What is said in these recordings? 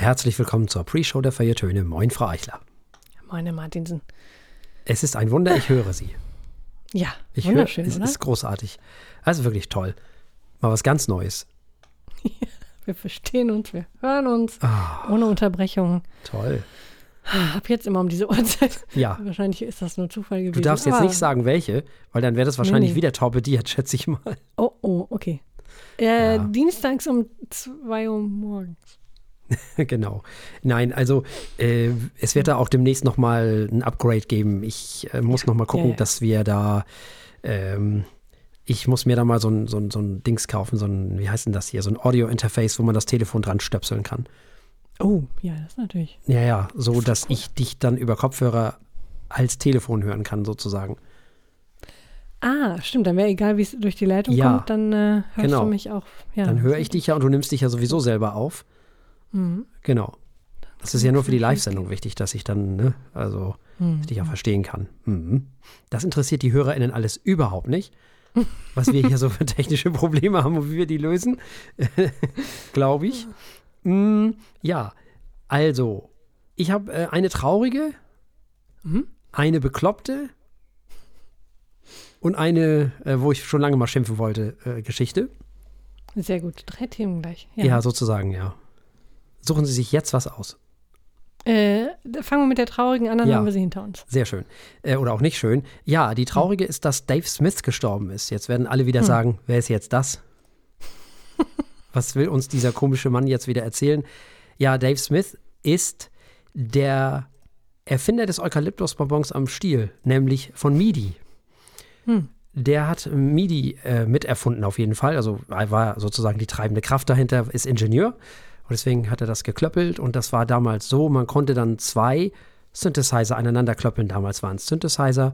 Herzlich willkommen zur Pre-Show der Feiertöne. Moin, Frau Eichler. Meine Martinsen. Es ist ein Wunder, ich höre Sie. Ja, Ich wunderschön, höre, es oder? ist großartig. Also wirklich toll. Mal was ganz Neues. Wir verstehen uns, wir hören uns Ah. ohne Unterbrechung. Toll. Ab jetzt immer um diese Uhrzeit. Ja. Wahrscheinlich ist das nur Zufall gewesen. Du darfst jetzt nicht sagen, welche, weil dann wäre das wahrscheinlich nee. wieder torpediert, schätze ich mal. Oh, oh, okay. Äh, Ja. Dienstags um 2 Uhr morgens. genau. Nein, also äh, es wird da auch demnächst nochmal ein Upgrade geben. Ich äh, muss noch mal gucken, ja, ja. dass wir da, ähm, ich muss mir da mal so ein, so, ein, so ein Dings kaufen, so ein, wie heißt denn das hier, so ein Audio-Interface, wo man das Telefon dran stöpseln kann. Oh, ja, das ist natürlich. Ja, ja, so dass ich dich dann über Kopfhörer als Telefon hören kann, sozusagen. Ah, stimmt, dann wäre egal, wie es durch die Leitung Ja, kommt, dann äh, hörst genau. du mich auch. Ja, Dann höre ich dich ja und du nimmst dich ja sowieso selber auf. Mhm. Genau. Das ist ja nur für die Live-Sendung wichtig, dass ich dann, ne, also, Mhm. dass ich dich auch verstehen kann. Mhm. Das interessiert die HörerInnen alles überhaupt nicht, was wir hier so für technische Probleme haben und wie wir die lösen, glaube ich. Mm, ja, also, ich habe äh, eine traurige, Mhm. eine bekloppte und eine, äh, wo ich schon lange mal schimpfen wollte, äh, Geschichte. Sehr gut. Drei Themen gleich. Ja. sozusagen, ja. Suchen Sie sich jetzt was aus. Äh, fangen wir mit der traurigen an, dann Ja. haben wir sie hinter uns. Sehr schön. Äh, oder auch nicht schön. Ja, die traurige ist, dass Dave Smith gestorben ist. Jetzt werden alle wieder sagen, wer ist jetzt das? Was will uns dieser komische Mann jetzt wieder erzählen? Ja, Dave Smith ist der Erfinder des Eukalyptusbonbons am Stiel, nämlich von MIDI. Hm. Der hat MIDI äh, miterfunden auf jeden Fall. Also er war sozusagen die treibende Kraft dahinter, ist Ingenieur. Und deswegen hat er das geklöppelt. Und das war damals so, man konnte dann zwei Synthesizer aneinander klöppeln. Damals waren es Synthesizer.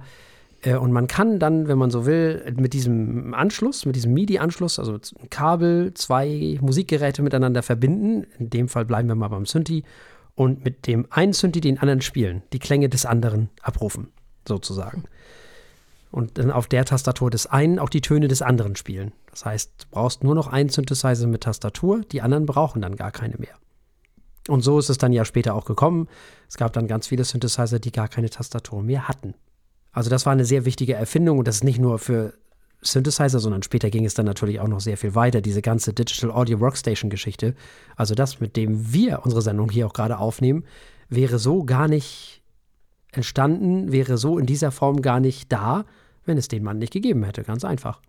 Äh, Und man kann dann, wenn man so will, mit diesem Anschluss, mit diesem MIDI-Anschluss, also ein Kabel, zwei Musikgeräte miteinander verbinden. In dem Fall bleiben wir mal beim Synthi. Und mit dem einen Synthi den anderen spielen. Die Klänge des anderen abrufen, sozusagen. Und dann auf der Tastatur des einen auch die Töne des anderen spielen. Das heißt, du brauchst nur noch einen Synthesizer mit Tastatur, die anderen brauchen dann gar keine mehr. Und so ist es dann ja später auch gekommen. Es gab dann ganz viele Synthesizer, die gar keine Tastatur mehr hatten. Also das war eine sehr wichtige Erfindung und das ist nicht nur für Synthesizer, sondern später ging es dann natürlich auch noch sehr viel weiter, diese ganze Digital Audio Workstation Geschichte. Also das, mit dem wir unsere Sendung hier auch gerade aufnehmen, wäre so gar nicht entstanden, wäre so in dieser Form gar nicht da, wenn es den Mann nicht gegeben hätte. Ganz einfach.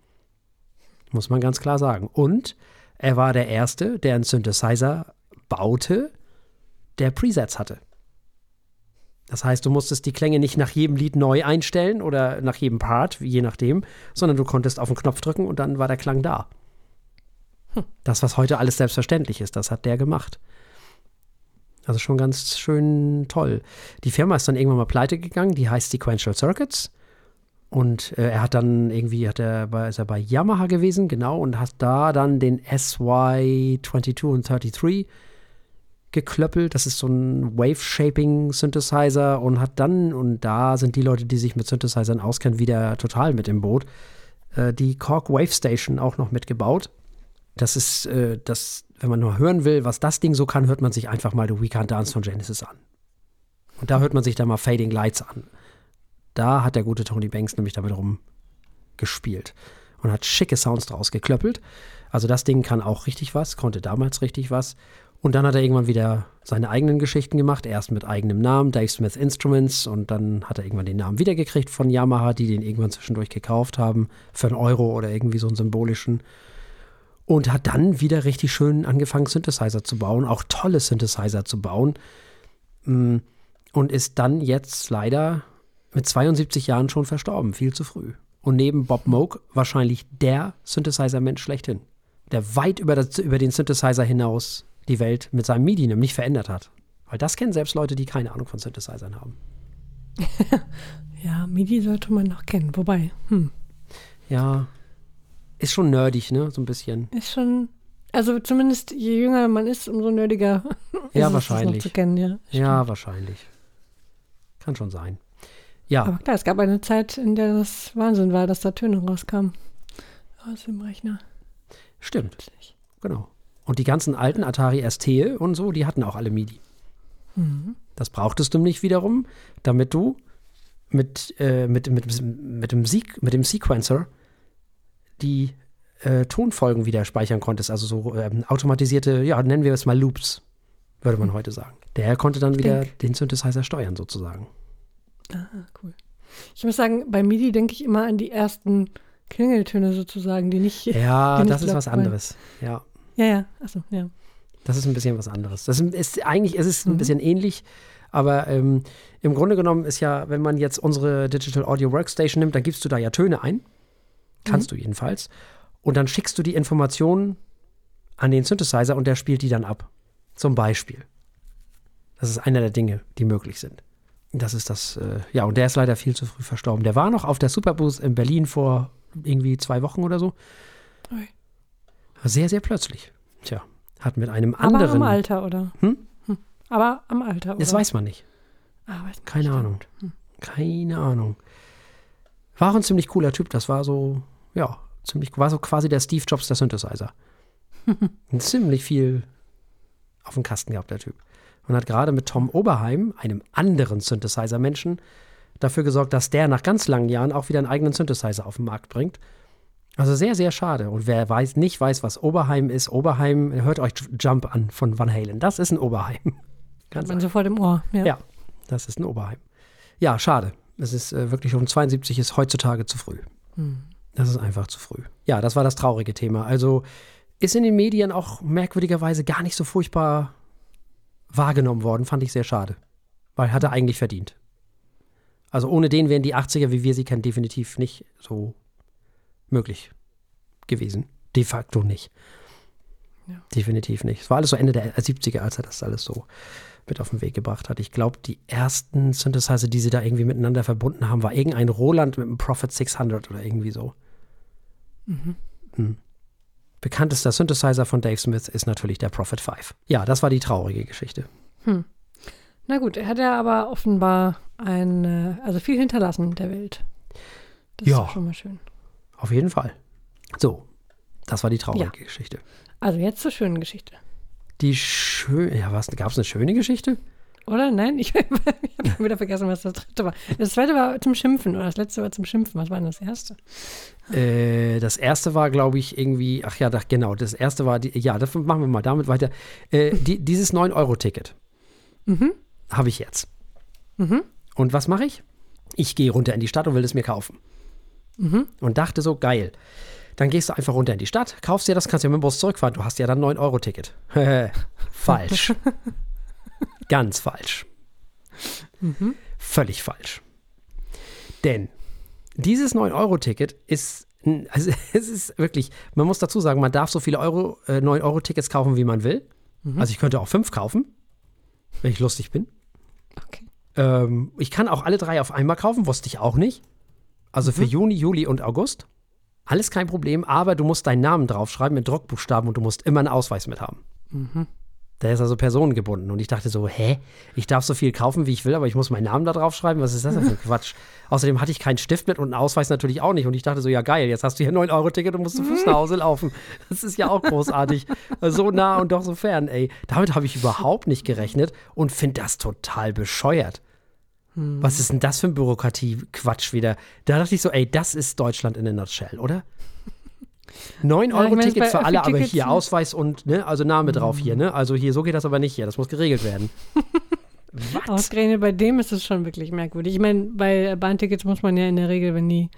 Muss man ganz klar sagen. Und er war der Erste, der einen Synthesizer baute, der Presets hatte. Das heißt, du musstest die Klänge nicht nach jedem Lied neu einstellen oder nach jedem Part, je nachdem, sondern du konntest auf den Knopf drücken und dann war der Klang da. Das, was heute alles selbstverständlich ist, das hat der gemacht. Also schon ganz schön toll. Die Firma ist dann irgendwann mal pleite gegangen, die heißt Sequential Circuits. Und äh, er hat dann irgendwie, hat er bei, ist er bei Yamaha gewesen, genau, und hat da dann den SY22 und 33 geklöppelt. Das ist so ein Wave-Shaping-Synthesizer und hat dann, und da sind die Leute, die sich mit Synthesizern auskennen, wieder total mit im Boot, äh, die Korg Wave Station auch noch mitgebaut. Das ist, äh, das, wenn man nur hören will, was das Ding so kann, hört man sich einfach mal The We Can't Dance von Genesis an. Und da hört man sich dann mal Fading Lights an. Da hat der gute Tony Banks nämlich damit rum gespielt und hat schicke Sounds draus geklöppelt. Also das Ding kann auch richtig was, konnte damals richtig was. Und dann hat er irgendwann wieder seine eigenen Geschichten gemacht. Erst mit eigenem Namen, Dave Smith Instruments. Und dann hat er irgendwann den Namen wiedergekriegt von Yamaha, die den irgendwann zwischendurch gekauft haben. Für einen Euro oder irgendwie so einen symbolischen. Und hat dann wieder richtig schön angefangen, Synthesizer zu bauen. Auch tolle Synthesizer zu bauen. Mm, Und ist dann jetzt leider mit 72 Jahren schon verstorben. Viel zu früh. Und neben Bob Moog wahrscheinlich der Synthesizer-Mensch schlechthin. Der weit über, das, über den Synthesizer hinaus die Welt mit seinem MIDI nämlich verändert hat. Weil das kennen selbst Leute, die keine Ahnung von Synthesizern haben. Ja, MIDI sollte man noch kennen. Wobei, hm, Ja, ist schon nerdig, ne? So ein bisschen. ist schon. Also zumindest je jünger man ist, umso nerdiger ist Ja, es, das wahrscheinlich. noch zu kennen, ja. Ja, wahrscheinlich. Kann schon sein. Ja, Aber klar, es gab eine Zeit, in der das Wahnsinn war, dass da Töne rauskamen aus dem Rechner. stimmt. Genau. Und die ganzen alten Atari ST und so, die hatten auch alle MIDI. Das brauchtest du nicht wiederum, damit du mit, äh, mit, mit, mit, dem Sequ mit dem Sequencer die äh, Tonfolgen wieder speichern konntest. Also so ähm, automatisierte, ja, nennen wir es mal Loops, würde man heute sagen. Der konnte dann wieder Denk. den Synthesizer steuern, sozusagen. Ah, cool. Ich muss sagen, bei MIDI denke ich immer an die ersten Klingeltöne sozusagen, die nicht. Ja, die nicht das ist was waren. anderes. Ja. Ja, ja, achso, ja. Das ist ein bisschen was anderes. Das ist, ist eigentlich ist es ein Mhm. bisschen ähnlich, aber ähm, im Grunde genommen ist ja, wenn man jetzt unsere Digital Audio Workstation nimmt, dann gibst du da ja Töne ein. Kannst du jedenfalls. Und dann schickst du die Informationen an den Synthesizer und der spielt die dann ab. Zum Beispiel. Das ist einer der Dinge, die möglich sind. Das ist das, äh, ja, und der ist leider viel zu früh verstorben. Der war noch auf der Superboost in Berlin vor irgendwie zwei Wochen oder so. Ui. Sehr, sehr plötzlich. Tja, hat mit einem Aber anderen. am Alter, oder? Hm? Hm. Aber am Alter, oder? Das weiß man nicht. ah, weiß man Keine nicht. Ahnung. Keine Ahnung. War auch ein ziemlich cooler Typ. Das war so, ja, ziemlich, war so quasi der Steve Jobs der Synthesizer. ziemlich viel auf dem Kasten gehabt, der Typ. Und hat gerade mit Tom Oberheim, einem anderen Synthesizer-Menschen, dafür gesorgt, dass der nach ganz langen Jahren auch wieder einen eigenen Synthesizer auf den Markt bringt. Also sehr, sehr schade. Und wer weiß, nicht weiß, was Oberheim ist, Oberheim, hört euch Jump an von Van Halen. Das ist ein Oberheim. Ganz man sofort im Ohr. Ja. ja, das ist ein Oberheim. Ja, schade. Es ist äh, wirklich um 72 ist heutzutage zu früh. Hm. Das ist einfach zu früh. Ja, das war das traurige Thema. Also ist in den Medien auch merkwürdigerweise gar nicht so furchtbar wahrgenommen worden, fand ich sehr schade. Weil hat er eigentlich verdient. Also ohne den wären die 80er, wie wir sie kennen, definitiv nicht so möglich gewesen. De facto nicht. Ja. Definitiv nicht. Es war alles so Ende der 70er, als er das alles so mit auf den Weg gebracht hat. Ich glaube, die ersten Synthesizer, die sie da irgendwie miteinander verbunden haben, war irgendein Roland mit einem Prophet 600 oder irgendwie so. Hm. Bekanntester Synthesizer von Dave Smith ist natürlich der Prophet 5. Ja, das war die traurige Geschichte. Na gut, er hat ja aber offenbar ein, äh, also viel hinterlassen der Welt. Das Ja. ist schon mal schön. Auf jeden Fall. So, das war die traurige Ja. Geschichte. Also jetzt zur schönen Geschichte. Die schöne, ja, was, gab es eine schöne Geschichte? Oder? Nein? Ich, ich habe wieder vergessen, was das dritte war. Das zweite war zum Schimpfen oder das letzte war zum Schimpfen. Was war denn das erste? Äh, das erste war, glaube ich, irgendwie, ach ja, das, genau, das erste war, die, ja, das machen wir mal damit weiter. Äh, die, dieses 9-Euro-Ticket Mhm. habe ich jetzt. Mhm. Und was mache ich? Ich gehe runter in die Stadt und will es mir kaufen. Mhm. Und dachte so, geil. Dann gehst du einfach runter in die Stadt, kaufst dir das, kannst ja mit dem Bus zurückfahren. Du hast ja dann 9-Euro-Ticket. falsch. Ganz falsch. Völlig falsch. Denn dieses 9-Euro-Ticket ist, also es ist wirklich, man muss dazu sagen, man darf so viele Euro, äh, 9-Euro-Tickets kaufen, wie man will. Also ich könnte auch fünf kaufen, wenn ich lustig bin. Okay. Ähm, ich kann auch alle drei auf einmal kaufen, wusste ich auch nicht. Also für Juni, Juli und August. Alles kein Problem, aber du musst deinen Namen draufschreiben mit Druckbuchstaben und du musst immer einen Ausweis mit haben. Der ist also personengebunden. Und ich dachte so, hä? Ich darf so viel kaufen, wie ich will, aber ich muss meinen Namen da draufschreiben? Was ist das denn für ein Quatsch? Außerdem hatte ich keinen Stift mit und einen Ausweis natürlich auch nicht. Und ich dachte so, ja geil, jetzt hast du hier ein 9-Euro-Ticket und musst zu Fuß nach Hause laufen. Das ist ja auch großartig. so nah und doch so fern, ey. Damit habe ich überhaupt nicht gerechnet und finde das total bescheuert. Was ist denn das für ein Bürokratie-Quatsch wieder? Da dachte ich so, ey, das ist Deutschland in a nutshell, oder? 9 Ja, ich Euro Tickets bei für alle, aber hier Ausweis und, ne, also Name drauf hier, ne? Also hier, so geht das aber nicht hier, das muss geregelt werden. Was? Ausgerechnet bei dem ist es schon wirklich merkwürdig. Ich meine, bei Bahntickets muss man ja in der Regel, wenn die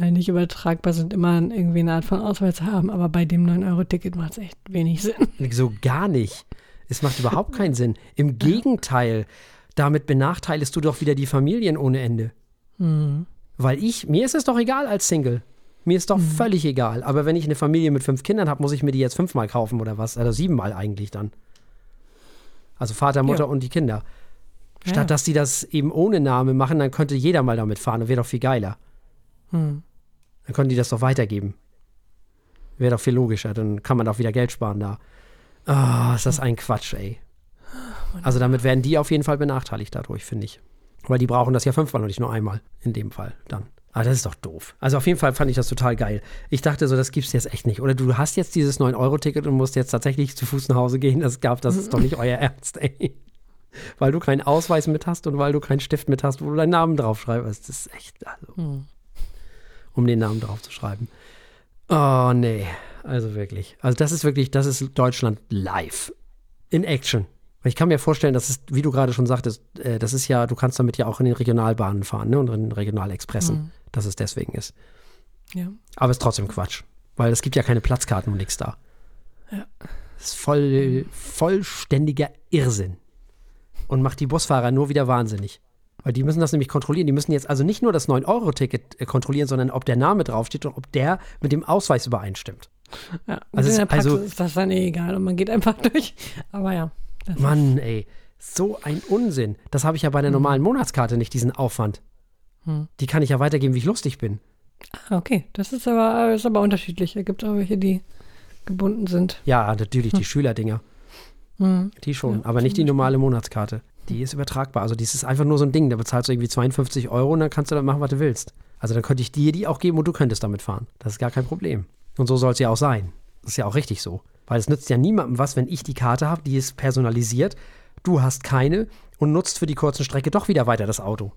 äh, nicht übertragbar sind, immer irgendwie eine Art von Ausweis haben. Aber bei dem 9-Euro-Ticket macht es echt wenig Sinn. So gar nicht. Es macht überhaupt keinen Sinn. Im Gegenteil, damit benachteiligst du doch wieder die Familien ohne Ende. Mhm. Weil ich, mir ist es doch egal als Single. Mir ist doch völlig egal. Aber wenn ich eine Familie mit fünf Kindern habe, muss ich mir die jetzt fünfmal kaufen oder was? Oder siebenmal eigentlich dann. Also Vater, Mutter Ja. und die Kinder. Ja. Statt dass die das eben ohne Name machen, dann könnte jeder mal damit fahren. Das wäre doch viel geiler. Hm. Dann können die das doch weitergeben. Wäre doch viel logischer. Dann kann man auch wieder Geld sparen da. Ah, ist das ein Quatsch, ey. Also damit werden die auf jeden Fall benachteiligt dadurch, finde ich. Weil die brauchen das ja fünfmal und nicht nur einmal. In dem Fall dann. Ah, das ist doch doof. Also auf jeden Fall fand ich das total geil. Ich dachte so, das gibt's jetzt echt nicht. Oder du hast jetzt dieses 9-Euro-Ticket und musst jetzt tatsächlich zu Fuß nach Hause gehen. Das gab, das ist doch nicht euer Ernst, ey. Weil du keinen Ausweis mit hast und weil du keinen Stift mit hast, wo du deinen Namen draufschreibst. Das ist echt, also, Hm. um den Namen drauf zu schreiben. Oh, nee. Also wirklich. Also das ist wirklich, das ist Deutschland live. In Action. Ich kann mir vorstellen, das ist, wie du gerade schon sagtest, äh, das ist ja, du kannst damit ja auch in den Regionalbahnen fahren, ne? Und in den Regionalexpressen, Mhm. Dass es deswegen ist. Ja. Aber ist trotzdem Quatsch. Weil es gibt ja keine Platzkarten und nichts da. Ja. Das ist voll, vollständiger Irrsinn. Und macht die Busfahrer nur wieder wahnsinnig. Weil die müssen das nämlich kontrollieren. Die müssen jetzt also nicht nur das 9-Euro-Ticket äh, kontrollieren, sondern ob der Name draufsteht und ob der mit dem Ausweis übereinstimmt. Ja, Also also in der Praxis also- ist das dann eh egal und man geht einfach durch. Aber ja. Mann, ey. So ein Unsinn. Das habe ich ja bei der normalen Monatskarte nicht, diesen Aufwand. Hm. Die kann ich ja weitergeben, wie ich lustig bin. Ah, okay, das ist aber, ist aber unterschiedlich. Es gibt auch welche, die gebunden sind. Ja, natürlich die Schülerdinger. Hm. Die schon, Ja, aber nicht die normale Monatskarte. Die ist übertragbar. Also, dies ist einfach nur so ein Ding. Da bezahlst du irgendwie 52 Euro und dann kannst du dann machen, was du willst. Also, dann könnte ich dir die auch geben und du könntest damit fahren. Das ist gar kein Problem. Und so soll es ja auch sein. Das ist ja auch richtig so. Weil es nützt ja niemandem was, wenn ich die Karte habe, die ist personalisiert, du hast keine und nutzt für die kurzen Strecke doch wieder weiter das Auto.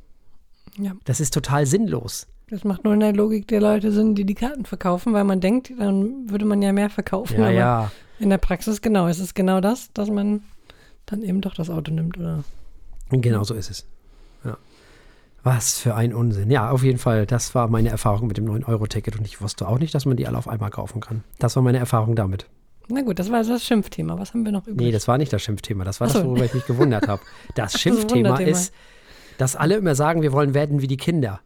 Ja, Das ist total sinnlos. das macht nur in der Logik der Leute Sinn, die die Karten verkaufen, weil man denkt, dann würde man ja mehr verkaufen. Ja, aber ja. in der Praxis genau, es ist genau das, dass man dann eben doch das Auto nimmt, oder? Genau so ist es. Ja. Was für ein Unsinn. Ja, auf jeden Fall, das war meine Erfahrung mit dem 9-Euro-Ticket und ich wusste auch nicht, dass man die alle auf einmal kaufen kann. Das war meine Erfahrung damit. Na gut, das war also das Schimpfthema. Was haben wir noch übrig? Nee, das war nicht das Schimpfthema, das war Ach das, so. worüber ich mich gewundert habe. Das Schimpfthema Wunderthema. ist, dass alle immer sagen, wir wollen werden wie die Kinder.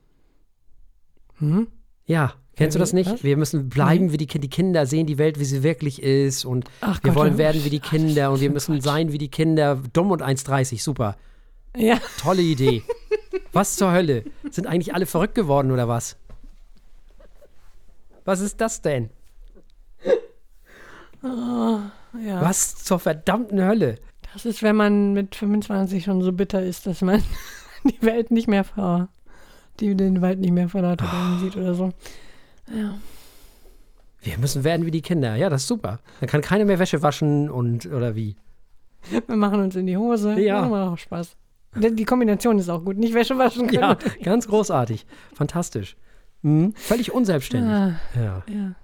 hm? Ja, kennst du wie- das nicht? was? Wir müssen bleiben wie die Kinder. Die Kinder sehen die Welt, wie sie wirklich ist und Ach wir Gott, wollen ja. werden wie die Kinder und wir müssen sein wie die Kinder. Dumm und 1,30, super. Ja, Tolle Idee. was zur Hölle? Sind eigentlich alle verrückt geworden oder was? Was ist das denn? ja. Was zur verdammten Hölle? Das ist, wenn man mit 25 schon so bitter ist, dass man die Welt nicht mehr vor, die den Wald nicht mehr vor lauter Bäumen sieht oder so. Ja. Wir müssen werden wie die Kinder. Ja, das ist super. Dann kann keiner mehr Wäsche waschen und oder wie. Wir machen uns in die Hose. Ja. Machen wir auch Spaß. Die die Kombination ist auch gut. Nicht Wäsche waschen können. Ja, ganz großartig. Fantastisch. Mhm. Völlig unselbstständig. Ah, Ja. ja.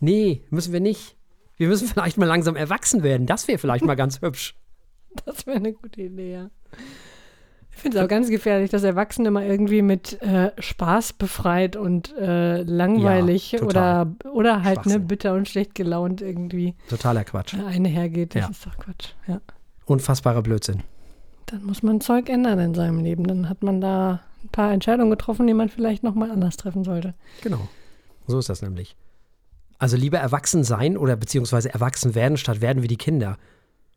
Nee, müssen wir nicht. Wir müssen vielleicht mal langsam erwachsen werden. Das wäre vielleicht mal ganz hübsch. Das wäre eine gute Idee, ja. Ich finde es auch ganz gefährlich, dass Erwachsene mal irgendwie mit äh, Spaß befreit und äh, langweilig Ja, oder, oder halt ne, bitter und schlecht gelaunt irgendwie Totaler Quatsch. äh, eine hergeht. Das Ja. ist doch Quatsch. Ja. Unfassbarer Blödsinn. Dann muss man Zeug ändern in seinem Leben. Dann hat man da ein paar Entscheidungen getroffen, die man vielleicht nochmal anders treffen sollte. Genau. So ist das nämlich. Also lieber erwachsen sein oder beziehungsweise erwachsen werden, statt werden wie die Kinder.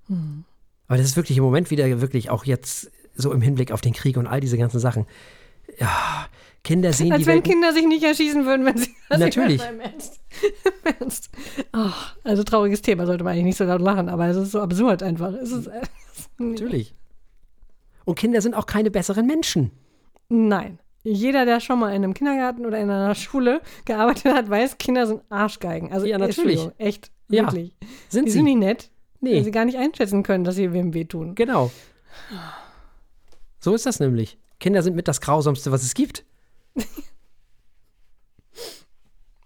Hm. Aber das ist wirklich im Moment wieder wirklich auch jetzt so im Hinblick auf den Krieg und all diese ganzen Sachen. Ja, Kinder sehen Als die wenn Welt. Kinder sich nicht erschießen würden, wenn sie. Ich Natürlich. Im Ernst. Im Ernst. Ach, also trauriges Thema, sollte man eigentlich nicht so laut lachen, aber es ist so absurd einfach. Es ist, es ist, Natürlich. Und Kinder sind auch keine besseren Menschen. Nein. Jeder, der schon mal in einem Kindergarten oder in einer Schule gearbeitet hat, weiß, Kinder sind Arschgeigen. Also Ja, natürlich. Echt, Ja, wirklich. Sind Die sie? sind nicht nett, weil nee, sie gar nicht einschätzen können, dass sie wem wehtun. genau. So ist das nämlich. Kinder sind mit das Grausamste, was es gibt.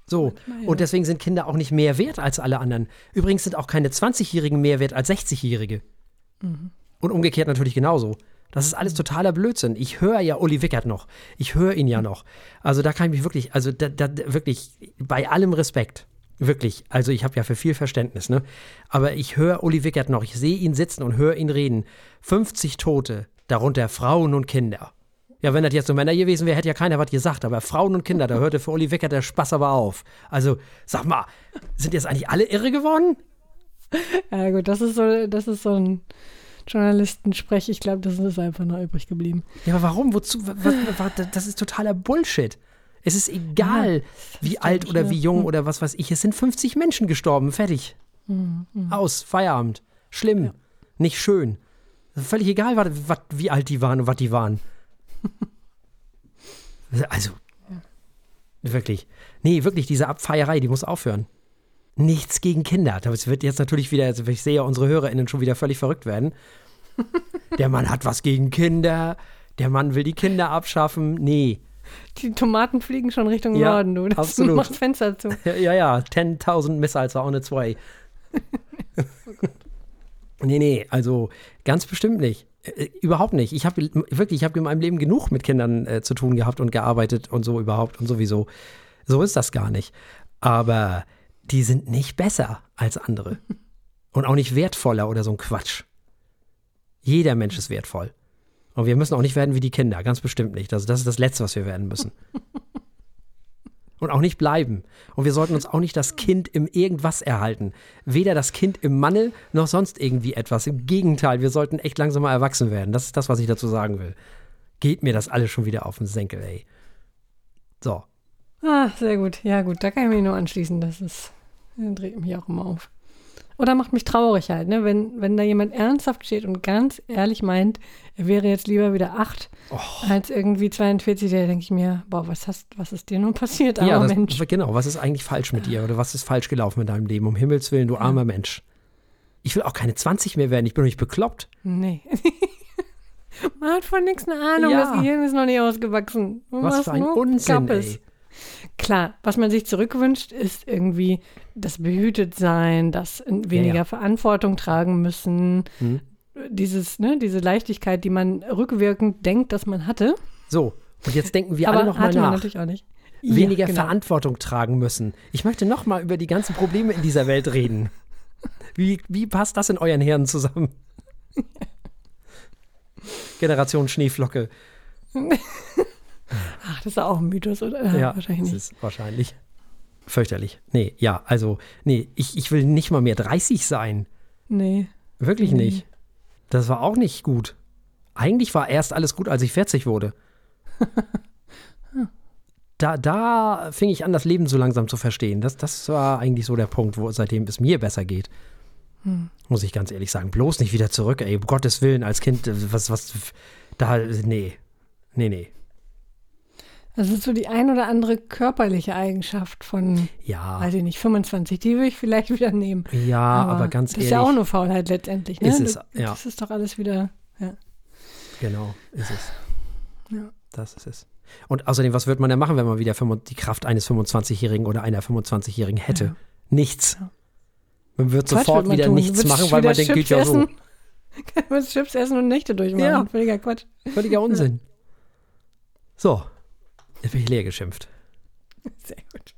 So, und deswegen sind Kinder auch nicht mehr wert als alle anderen. Übrigens sind auch keine 20-Jährigen mehr wert als 60-Jährige. Mhm. Und umgekehrt natürlich genauso. Das ist alles totaler Blödsinn. Ich höre ja Uli Wickert noch. Ich höre ihn ja noch. Also da kann ich mich wirklich, also da, da, wirklich, bei allem Respekt, wirklich, also ich habe ja für viel Verständnis, ne? Aber ich höre Uli Wickert noch. Ich sehe ihn sitzen und höre ihn reden. 50 Tote, darunter Frauen und Kinder. Ja, wenn das jetzt so Männer gewesen wäre, hätte ja keiner was gesagt. Aber Frauen und Kinder, da hörte für Uli Wickert der Spaß aber auf. Also, sag mal, sind jetzt eigentlich alle irre geworden? Ja gut, das ist so, das ist so ein Journalistensprech. Ich glaube, das ist einfach noch übrig geblieben. Ja, aber warum? Wozu? Das ist totaler Bullshit. Es ist egal, wie alt oder wie jung oder was weiß ich. Es sind 50 Menschen gestorben. Fertig. Aus. Feierabend. Schlimm. Nicht schön. Völlig egal, was, was, wie alt die waren und was die waren. Also, Wirklich. Nee, wirklich, diese Abfeierei, die muss aufhören. Nichts gegen Kinder. Das wird jetzt natürlich wieder, also ich sehe ja unsere HörerInnen schon wieder völlig verrückt werden. Der Mann hat was gegen Kinder. Der Mann will die Kinder abschaffen. Nee. Die Tomaten fliegen schon Richtung Ja, Norden, du. Das absolut. macht Fenster zu. Ja, ja, 10.000 Missiles are on its way. Nee, nee, also ganz bestimmt nicht. Äh, überhaupt nicht. Ich habe wirklich, ich habe in meinem Leben genug mit Kindern äh, zu tun gehabt und gearbeitet und so überhaupt und sowieso. So ist das gar nicht. Aber die sind nicht besser als andere. Und auch nicht wertvoller oder so ein Quatsch. Jeder Mensch ist wertvoll. Und wir müssen auch nicht werden wie die Kinder, ganz bestimmt nicht. Also das ist das Letzte, was wir werden müssen. Und auch nicht bleiben. Und wir sollten uns auch nicht das Kind im Irgendwas erhalten. Weder das Kind im Mangel noch sonst irgendwie etwas. Im Gegenteil, wir sollten echt langsam mal erwachsen werden. Das ist das, was ich dazu sagen will. Geht mir das alles schon wieder auf den Senkel, ey. So. Ah, sehr gut. Ja, gut, da kann ich mich nur anschließen. Das ist, das dreht mich auch immer auf. Oder macht mich traurig halt, ne? Wenn, wenn da jemand ernsthaft steht und ganz ehrlich meint, er wäre jetzt lieber wieder acht Oh. als irgendwie 42, da denke ich mir, boah, was, hast, was ist dir nun passiert, armer ja, das, Mensch? genau. Was ist eigentlich falsch mit dir? Oder was ist falsch gelaufen mit deinem Leben? Um Himmels Willen, du armer Mensch. Ich will auch keine 20 mehr werden. Ich bin doch nicht bekloppt. Nee. Man hat von nichts eine Ahnung, Ja. das Gehirn ist noch nicht ausgewachsen. Was für ein Unsinn, Kappes. ey. Klar, was man sich zurückwünscht, ist irgendwie das Behütetsein, das weniger ja. Verantwortung tragen müssen, Hm. dieses, ne, diese Leichtigkeit, die man rückwirkend denkt, dass man hatte. So. Und jetzt denken wir aber alle noch mal hatte man nach. natürlich auch nicht. weniger ja, genau. Verantwortung tragen müssen. Ich möchte noch mal über die ganzen Probleme in dieser Welt reden. Wie, wie passt das in euren Hirnen zusammen? Generation Schneeflocke. Ach, das ist auch ein Mythos, oder? Ja, wahrscheinlich das ist wahrscheinlich. Fürchterlich. Nee, ja, also, nee, ich, ich will nicht mal mehr 30 sein. Nee. Wirklich Nee. nicht. Das war auch nicht gut. Eigentlich war erst alles gut, als ich 40 wurde. Da, da fing ich an, das Leben so langsam zu verstehen. Das, das war eigentlich so der Punkt, wo seitdem es mir besser geht. Hm. Muss ich ganz ehrlich sagen. Bloß nicht wieder zurück, ey. Um Gottes Willen, als Kind, äh, was, was, da, nee. Nee, nee. Das ist so die ein oder andere körperliche Eigenschaft von, Ja, weiß ich nicht, 25. Die würde ich vielleicht wieder nehmen. ja, aber, ganz das ehrlich. ist ja auch nur Faulheit letztendlich. Ne? Ist es, das, ja. das ist doch alles wieder. Genau, ist es. Ja. Das ist es. Und außerdem, was wird man denn machen, wenn man wieder 25 die Kraft eines 25-Jährigen oder einer 25-Jährigen hätte? Ja. Nichts. Ja. Man wird Quatsch sofort man wieder tun. nichts machen, weil man denkt, geht ja so. Du willst Chips essen und Nächte durchmachen. Ja. Völliger Quatsch. Völliger Unsinn. So, jetzt bin ich leer geschimpft. Sehr gut.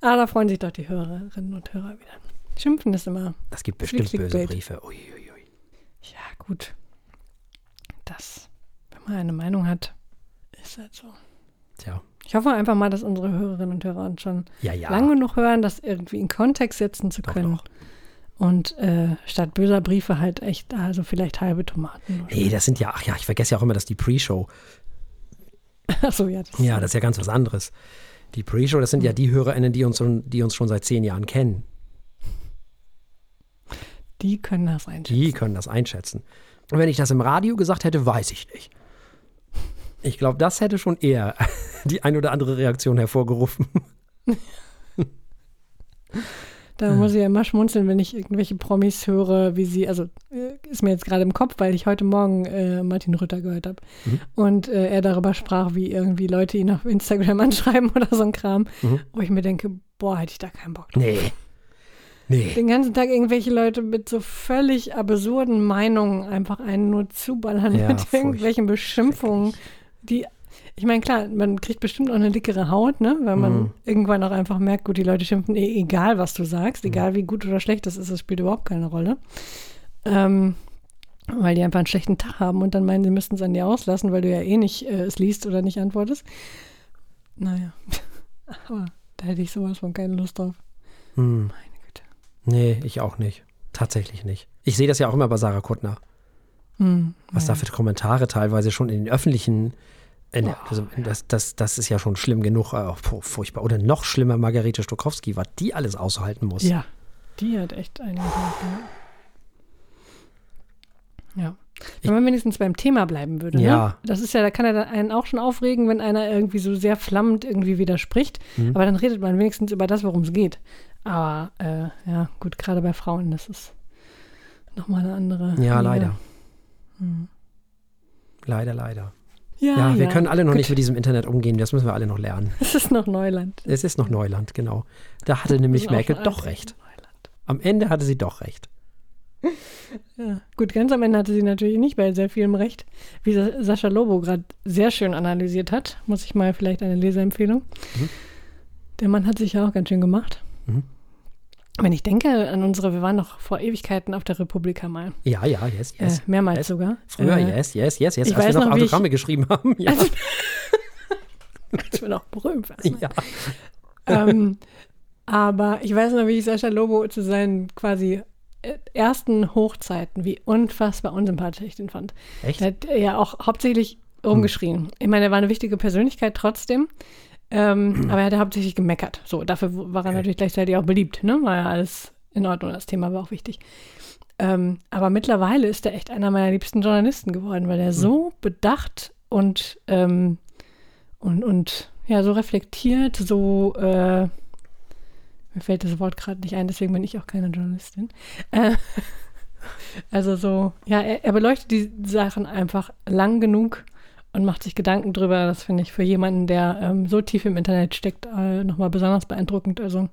Ah, da freuen sich doch die Hörerinnen und Hörer wieder. Schimpfen ist immer. Das gibt bestimmt böse. Briefe. Uiuiui. Ja, gut. Das, wenn man eine Meinung hat, ist halt so. Tja, Ich hoffe einfach mal, dass unsere Hörerinnen und Hörer uns schon ja, ja. lang genug hören, das irgendwie in Kontext setzen zu Doch, können. doch. Und äh, statt böser Briefe halt echt, also vielleicht halbe Tomaten. Nee, das sind ja, ach ja, ich vergesse ja auch immer, dass die Pre-Show. so. Achso, ja. Das Ja, das ist ja ganz was anderes. Die Pre-Show, das sind ja die HörerInnen, die uns, schon, die uns schon seit zehn Jahren kennen. Die können das einschätzen. Die können das einschätzen. Und wenn ich das im Radio gesagt hätte, weiß ich nicht. Ich glaube, das hätte schon eher die ein oder andere Reaktion hervorgerufen. Da muss ich ja immer schmunzeln, wenn ich irgendwelche Promis höre, wie sie, also äh, ist mir jetzt gerade im Kopf, weil ich heute Morgen äh, Martin Rütter gehört habe. Mhm. Und äh, er darüber sprach, wie irgendwie Leute ihn auf Instagram anschreiben oder so ein Kram, Mhm. wo ich mir denke, boah, hätte ich da keinen Bock drauf. Nee. Nee. Den ganzen Tag irgendwelche Leute mit so völlig absurden Meinungen einfach einen nur zuballern Ja, mit irgendwelchen Beschimpfungen, die ich meine, klar, man kriegt bestimmt auch eine dickere Haut, ne? Weil man Mhm. irgendwann auch einfach merkt, gut, die Leute schimpfen, eh, egal was du sagst, egal wie gut oder schlecht das ist, das spielt überhaupt keine Rolle. Ähm, weil die einfach einen schlechten Tag haben und dann meinen, sie müssten es an dir auslassen, weil du ja eh nicht äh, es liest oder nicht antwortest. Naja. Aber da hätte ich sowas von keine Lust drauf. Hm. Meine Güte. Nee, ich auch nicht. Tatsächlich nicht. Ich sehe das ja auch immer bei Sarah Kuttner. Hm, Was ja. da für Kommentare teilweise schon in den öffentlichen. Oh, also das, das, das ist ja schon schlimm genug. Äh, furchtbar. Oder noch schlimmer, Margarete Stokowski, was die alles aushalten muss. Ja, die hat echt gemacht. Ja. Wenn man wenigstens beim Thema bleiben würde. Ja. Ne? Das ist ja, da kann er einen auch schon aufregen, wenn einer irgendwie so sehr flammend irgendwie widerspricht. Mhm. Aber dann redet man wenigstens über das, worum es geht. Aber äh, ja, gut, gerade bei Frauen, das ist nochmal eine andere. Ja, Liga. leider. Hm. Leider, leider. Ja, Ja, wir ja. können alle noch Gut. nicht mit diesem Internet umgehen. Das müssen wir alle noch lernen. Es ist noch Neuland. Es ist noch Neuland, genau. Da hatte nämlich Merkel doch recht. Am Ende hatte sie doch recht. Ja. Gut, ganz am Ende hatte sie natürlich nicht bei sehr vielem recht. Wie Sa- Sascha Lobo gerade sehr schön analysiert hat, muss ich mal vielleicht eine Leserempfehlung. Mhm. Der Mann hat sich ja auch ganz schön gemacht. Mhm. Wenn ich denke an unsere, wir waren noch vor Ewigkeiten auf der Republika mal. Ja, ja, yes, yes. Äh, mehrmals yes. sogar. Früher, äh, yes, yes, yes, yes. ich Als weiß wir noch noch, wie ich- Autogramme geschrieben haben. Ja. Also, als wir noch berühmt ja. ähm, aber ich weiß noch, wie ich Sascha Lobo zu seinen quasi äh, ersten Hochzeiten, wie unfassbar unsympathisch ich den fand. Echt? Er hat ja auch hauptsächlich rumgeschrien. Ich meine, er war eine wichtige Persönlichkeit trotzdem. Ähm, aber er hat hauptsächlich gemeckert. So, dafür war er Okay. natürlich gleichzeitig auch beliebt, ne? War ja alles in Ordnung, das Thema war auch wichtig. Ähm, aber mittlerweile ist er echt einer meiner liebsten Journalisten geworden, weil er so bedacht und, ähm, und, und ja, so reflektiert, so äh, mir fällt das Wort gerade nicht ein, deswegen bin ich auch keine Journalistin. Äh, also so, ja, er, er beleuchtet die Sachen einfach lang genug und macht sich Gedanken drüber. Das finde ich für jemanden, der ähm, so tief im Internet steckt, äh, nochmal besonders beeindruckend. Also,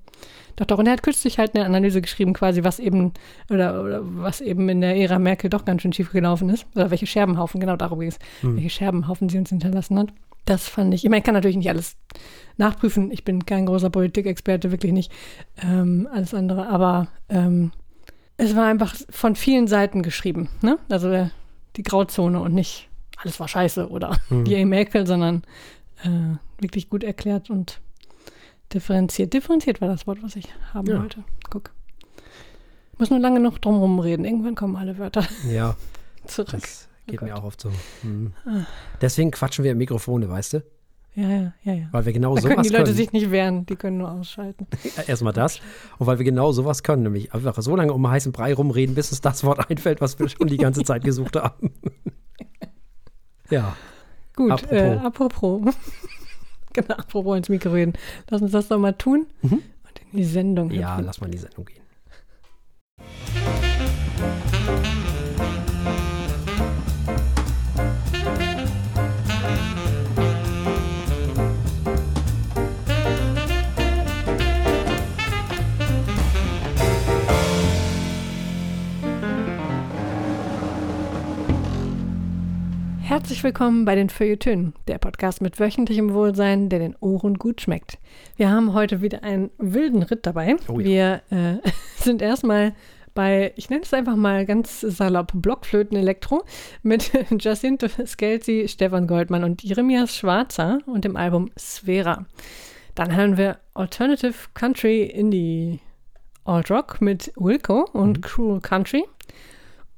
doch, doch. Und er hat kürzlich halt eine Analyse geschrieben, quasi, was eben, oder, oder was eben in der Ära Merkel doch ganz schön schief gelaufen ist. Oder welche Scherbenhaufen, genau darum ging es, Hm. welche Scherbenhaufen sie uns hinterlassen hat. Das fand ich, ich meine, ich kann natürlich nicht alles nachprüfen. Ich bin kein großer Politikexperte, wirklich nicht. Ähm, alles andere, aber ähm, es war einfach von vielen Seiten geschrieben. Ne? Also äh, die Grauzone und nicht alles war scheiße oder Hm. die Merkel, sondern äh, wirklich gut erklärt und differenziert. Differenziert war das Wort, was ich haben Ja. wollte. Guck. Muss nur lange noch drum reden. Irgendwann kommen alle Wörter Ja, zurück. das geht Oh mir auch oft so. Hm. Ah. Deswegen quatschen wir im Mikrofone, weißt du? Ja, ja, ja, ja. Weil wir genau Da können sowas die Leute können. sich nicht wehren, die können nur ausschalten. Erstmal das. Und weil wir genau sowas können, nämlich einfach so lange um heißen Brei rumreden, bis uns das Wort einfällt, was wir schon die ganze Zeit gesucht haben. Ja. Gut, Apropos. Äh, apropos. genau, apropos ins Mikro reden. Lass uns das doch mal tun Mhm. und in die Sendung Ja, hüpfen. lass mal in die Sendung gehen. Herzlich willkommen bei den Feuilletönen, der Podcast mit wöchentlichem Wohlsein, der den Ohren gut schmeckt. Wir haben heute wieder einen wilden Ritt dabei. Oh ja. Wir äh, sind erstmal bei, ich nenne es einfach mal ganz salopp, Blockflöten Elektro mit Jacinto Scelzi, Stefan Goldmann und Jeremias Schwarzer und dem Album Sphera. Dann hören wir Alternative Country Indie Alt Rock mit Wilco und Cruel Country.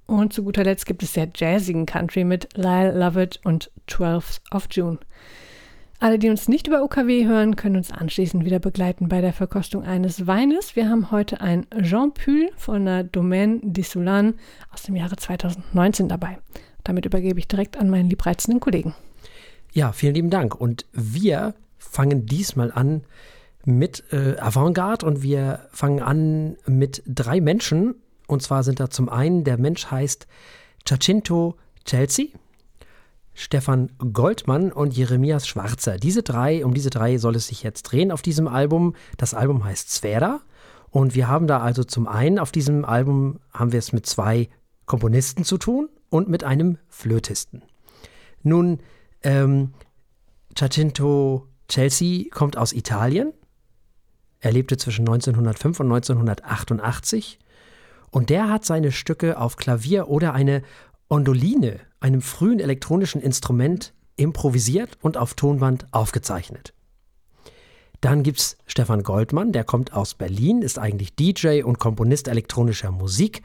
Und zu guter Letzt gibt es sehr jazzigen Country mit Lyle Lovett und 12th of June. Alle, die uns nicht über OKW hören, können uns anschließend wieder begleiten bei der Verkostung eines Weines. Wir haben heute ein Jean Pull von der Domaine d'Issoulane aus dem Jahre 2019 dabei. Damit übergebe ich direkt an meinen liebreizenden Kollegen. Ja, vielen lieben Dank. Und wir fangen diesmal an mit äh, Avantgarde und wir fangen an mit drei Menschen. Und zwar sind da zum einen, der Mensch heißt Giacinto Chelsea, Stefan Goldmann und Jeremias Schwarzer. Diese drei, um diese drei soll es sich jetzt drehen auf diesem Album. Das Album heißt Sphära. Und wir haben da also zum einen auf diesem Album haben wir es mit zwei Komponisten zu tun und mit einem Flötisten. Nun, ähm, Giacinto Chelsea kommt aus Italien. Er lebte zwischen 1905 und 1988 und der hat seine Stücke auf Klavier oder eine Ondoline, einem frühen elektronischen Instrument, improvisiert und auf Tonband aufgezeichnet. Dann gibt es Stefan Goldmann, der kommt aus Berlin, ist eigentlich DJ und Komponist elektronischer Musik.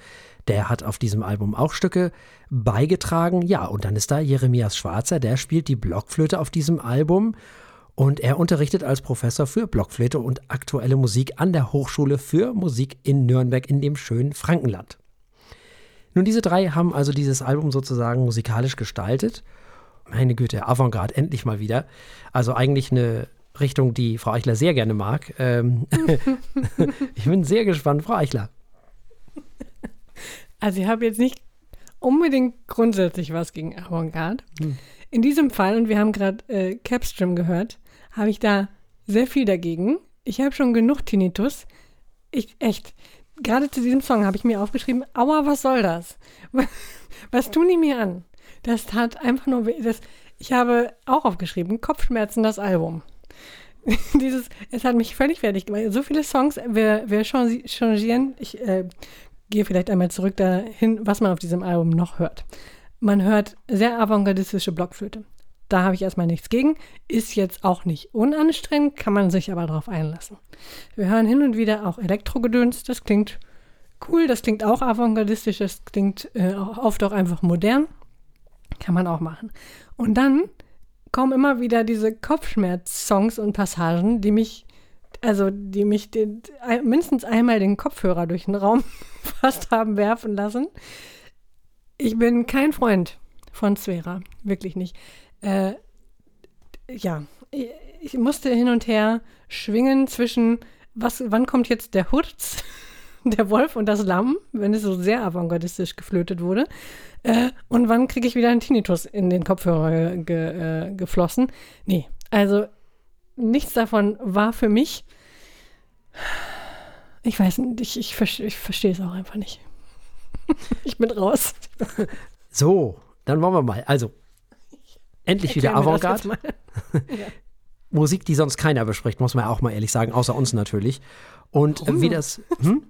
Der hat auf diesem Album auch Stücke beigetragen. Ja, und dann ist da Jeremias Schwarzer, der spielt die Blockflöte auf diesem Album und er unterrichtet als Professor für Blockflöte und aktuelle Musik an der Hochschule für Musik in Nürnberg in dem schönen Frankenland. Nun, diese drei haben also dieses Album sozusagen musikalisch gestaltet. Meine Güte, Avantgarde, endlich mal wieder. Also eigentlich eine Richtung, die Frau Eichler sehr gerne mag. Ähm ich bin sehr gespannt, Frau Eichler. Also ich habe jetzt nicht unbedingt grundsätzlich was gegen Avantgarde. Hm. In diesem Fall, und wir haben gerade äh, Capstream gehört, habe ich da sehr viel dagegen. Ich habe schon genug Tinnitus. Ich, echt, gerade zu diesem Song habe ich mir aufgeschrieben, aua, was soll das? Was tun die mir an? Das tat einfach nur, das, ich habe auch aufgeschrieben, Kopfschmerzen, das Album. Dieses, es hat mich völlig fertig gemacht. So viele Songs, wir, wir changieren, ich äh, gehe vielleicht einmal zurück dahin, was man auf diesem Album noch hört. Man hört sehr avantgardistische Blockflöte. Da habe ich erstmal nichts gegen. Ist jetzt auch nicht unanstrengend, kann man sich aber darauf einlassen. Wir hören hin und wieder auch Elektrogedöns. Das klingt cool, das klingt auch avantgardistisch, das klingt äh, oft auch einfach modern. Kann man auch machen. Und dann kommen immer wieder diese Kopfschmerz-Songs und Passagen, die mich, also die mich den, mindestens einmal den Kopfhörer durch den Raum fast haben werfen lassen. Ich bin kein Freund von Svera, wirklich nicht äh, ja, ich musste hin und her schwingen zwischen, was, wann kommt jetzt der Hurz, der Wolf und das Lamm, wenn es so sehr avantgardistisch geflötet wurde, äh, und wann kriege ich wieder einen Tinnitus in den Kopfhörer ge, äh, geflossen. Nee, also nichts davon war für mich. Ich weiß nicht, ich, ich, ich verstehe es auch einfach nicht. ich bin raus. So, dann wollen wir mal. Also, endlich wieder Avantgarde. ja. Musik, die sonst keiner bespricht, muss man auch mal ehrlich sagen, außer uns natürlich. Und warum wie nur? das. Hm?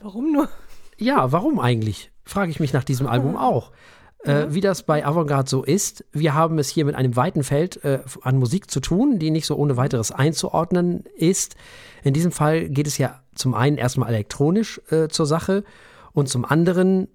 Warum nur? Ja, warum eigentlich? Frage ich mich nach diesem Album auch. Äh, wie das bei Avantgarde so ist. Wir haben es hier mit einem weiten Feld äh, an Musik zu tun, die nicht so ohne weiteres einzuordnen ist. In diesem Fall geht es ja zum einen erstmal elektronisch äh, zur Sache und zum anderen,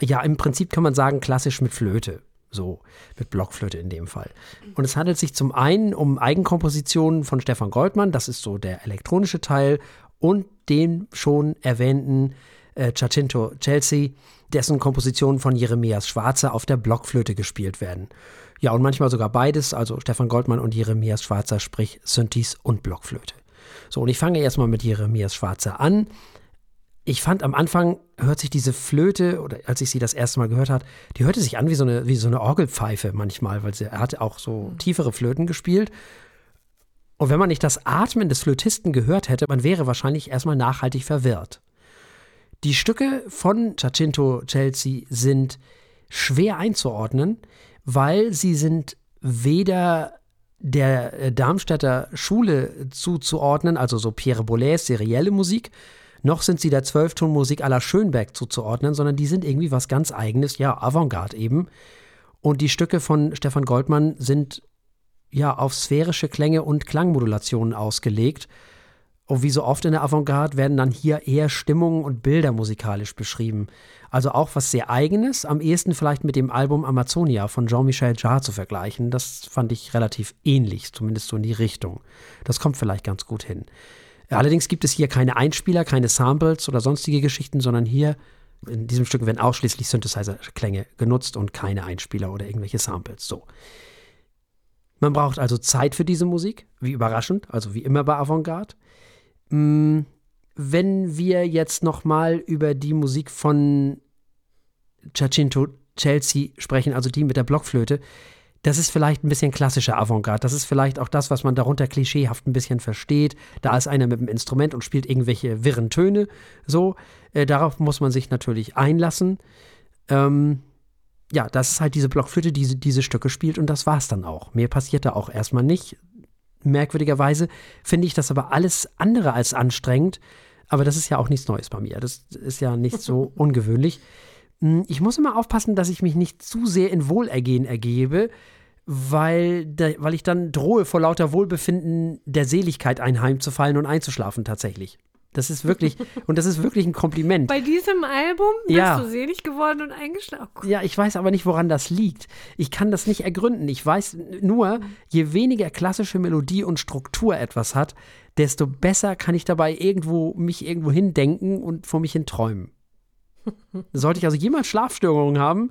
ja, im Prinzip kann man sagen, klassisch mit Flöte. So, mit Blockflöte in dem Fall. Und es handelt sich zum einen um Eigenkompositionen von Stefan Goldmann, das ist so der elektronische Teil, und den schon erwähnten äh, Giacinto Chelsea, dessen Kompositionen von Jeremias Schwarzer auf der Blockflöte gespielt werden. Ja, und manchmal sogar beides, also Stefan Goldmann und Jeremias Schwarzer, sprich Synthes und Blockflöte. So, und ich fange erstmal mit Jeremias Schwarzer an ich fand am Anfang hört sich diese Flöte, oder als ich sie das erste Mal gehört habe, die hörte sich an wie so eine, wie so eine Orgelpfeife manchmal, weil sie, er hat auch so mhm. tiefere Flöten gespielt. Und wenn man nicht das Atmen des Flötisten gehört hätte, man wäre wahrscheinlich erstmal nachhaltig verwirrt. Die Stücke von Giacinto Chelsea sind schwer einzuordnen, weil sie sind weder der äh, Darmstädter Schule zuzuordnen, also so Pierre Boulez serielle Musik, noch sind sie der Zwölftonmusik aller Schönberg zuzuordnen, sondern die sind irgendwie was ganz eigenes, ja, Avantgarde eben. Und die Stücke von Stefan Goldmann sind ja auf sphärische Klänge und Klangmodulationen ausgelegt. Und wie so oft in der Avantgarde werden dann hier eher Stimmungen und Bilder musikalisch beschrieben. Also auch was sehr eigenes, am ehesten vielleicht mit dem Album Amazonia von Jean-Michel Jarre zu vergleichen. Das fand ich relativ ähnlich, zumindest so in die Richtung. Das kommt vielleicht ganz gut hin. Allerdings gibt es hier keine Einspieler, keine Samples oder sonstige Geschichten, sondern hier in diesem Stück werden ausschließlich Synthesizer-Klänge genutzt und keine Einspieler oder irgendwelche Samples. So. Man braucht also Zeit für diese Musik, wie überraschend, also wie immer bei Avantgarde. Mm, wenn wir jetzt nochmal über die Musik von Giacinto Chelsea sprechen, also die mit der Blockflöte, das ist vielleicht ein bisschen klassischer Avantgarde. Das ist vielleicht auch das, was man darunter klischeehaft ein bisschen versteht. Da ist einer mit dem Instrument und spielt irgendwelche wirren Töne. So, äh, darauf muss man sich natürlich einlassen. Ähm, ja, das ist halt diese Blockflöte, die diese, diese Stücke spielt und das war's dann auch. Mehr passiert da auch erstmal nicht. Merkwürdigerweise finde ich das aber alles andere als anstrengend. Aber das ist ja auch nichts Neues bei mir. Das ist ja nicht so ungewöhnlich. Hm, ich muss immer aufpassen, dass ich mich nicht zu sehr in Wohlergehen ergebe, weil, da, weil ich dann drohe, vor lauter Wohlbefinden der Seligkeit einheimzufallen und einzuschlafen tatsächlich. Das ist wirklich, und das ist wirklich ein Kompliment. Bei diesem Album bist ja. du selig geworden und eingeschlafen. Ja, ich weiß aber nicht, woran das liegt. Ich kann das nicht ergründen. Ich weiß nur, je weniger klassische Melodie und Struktur etwas hat, desto besser kann ich dabei irgendwo mich irgendwo hindenken und vor mich hin träumen. Sollte ich also jemals Schlafstörungen haben,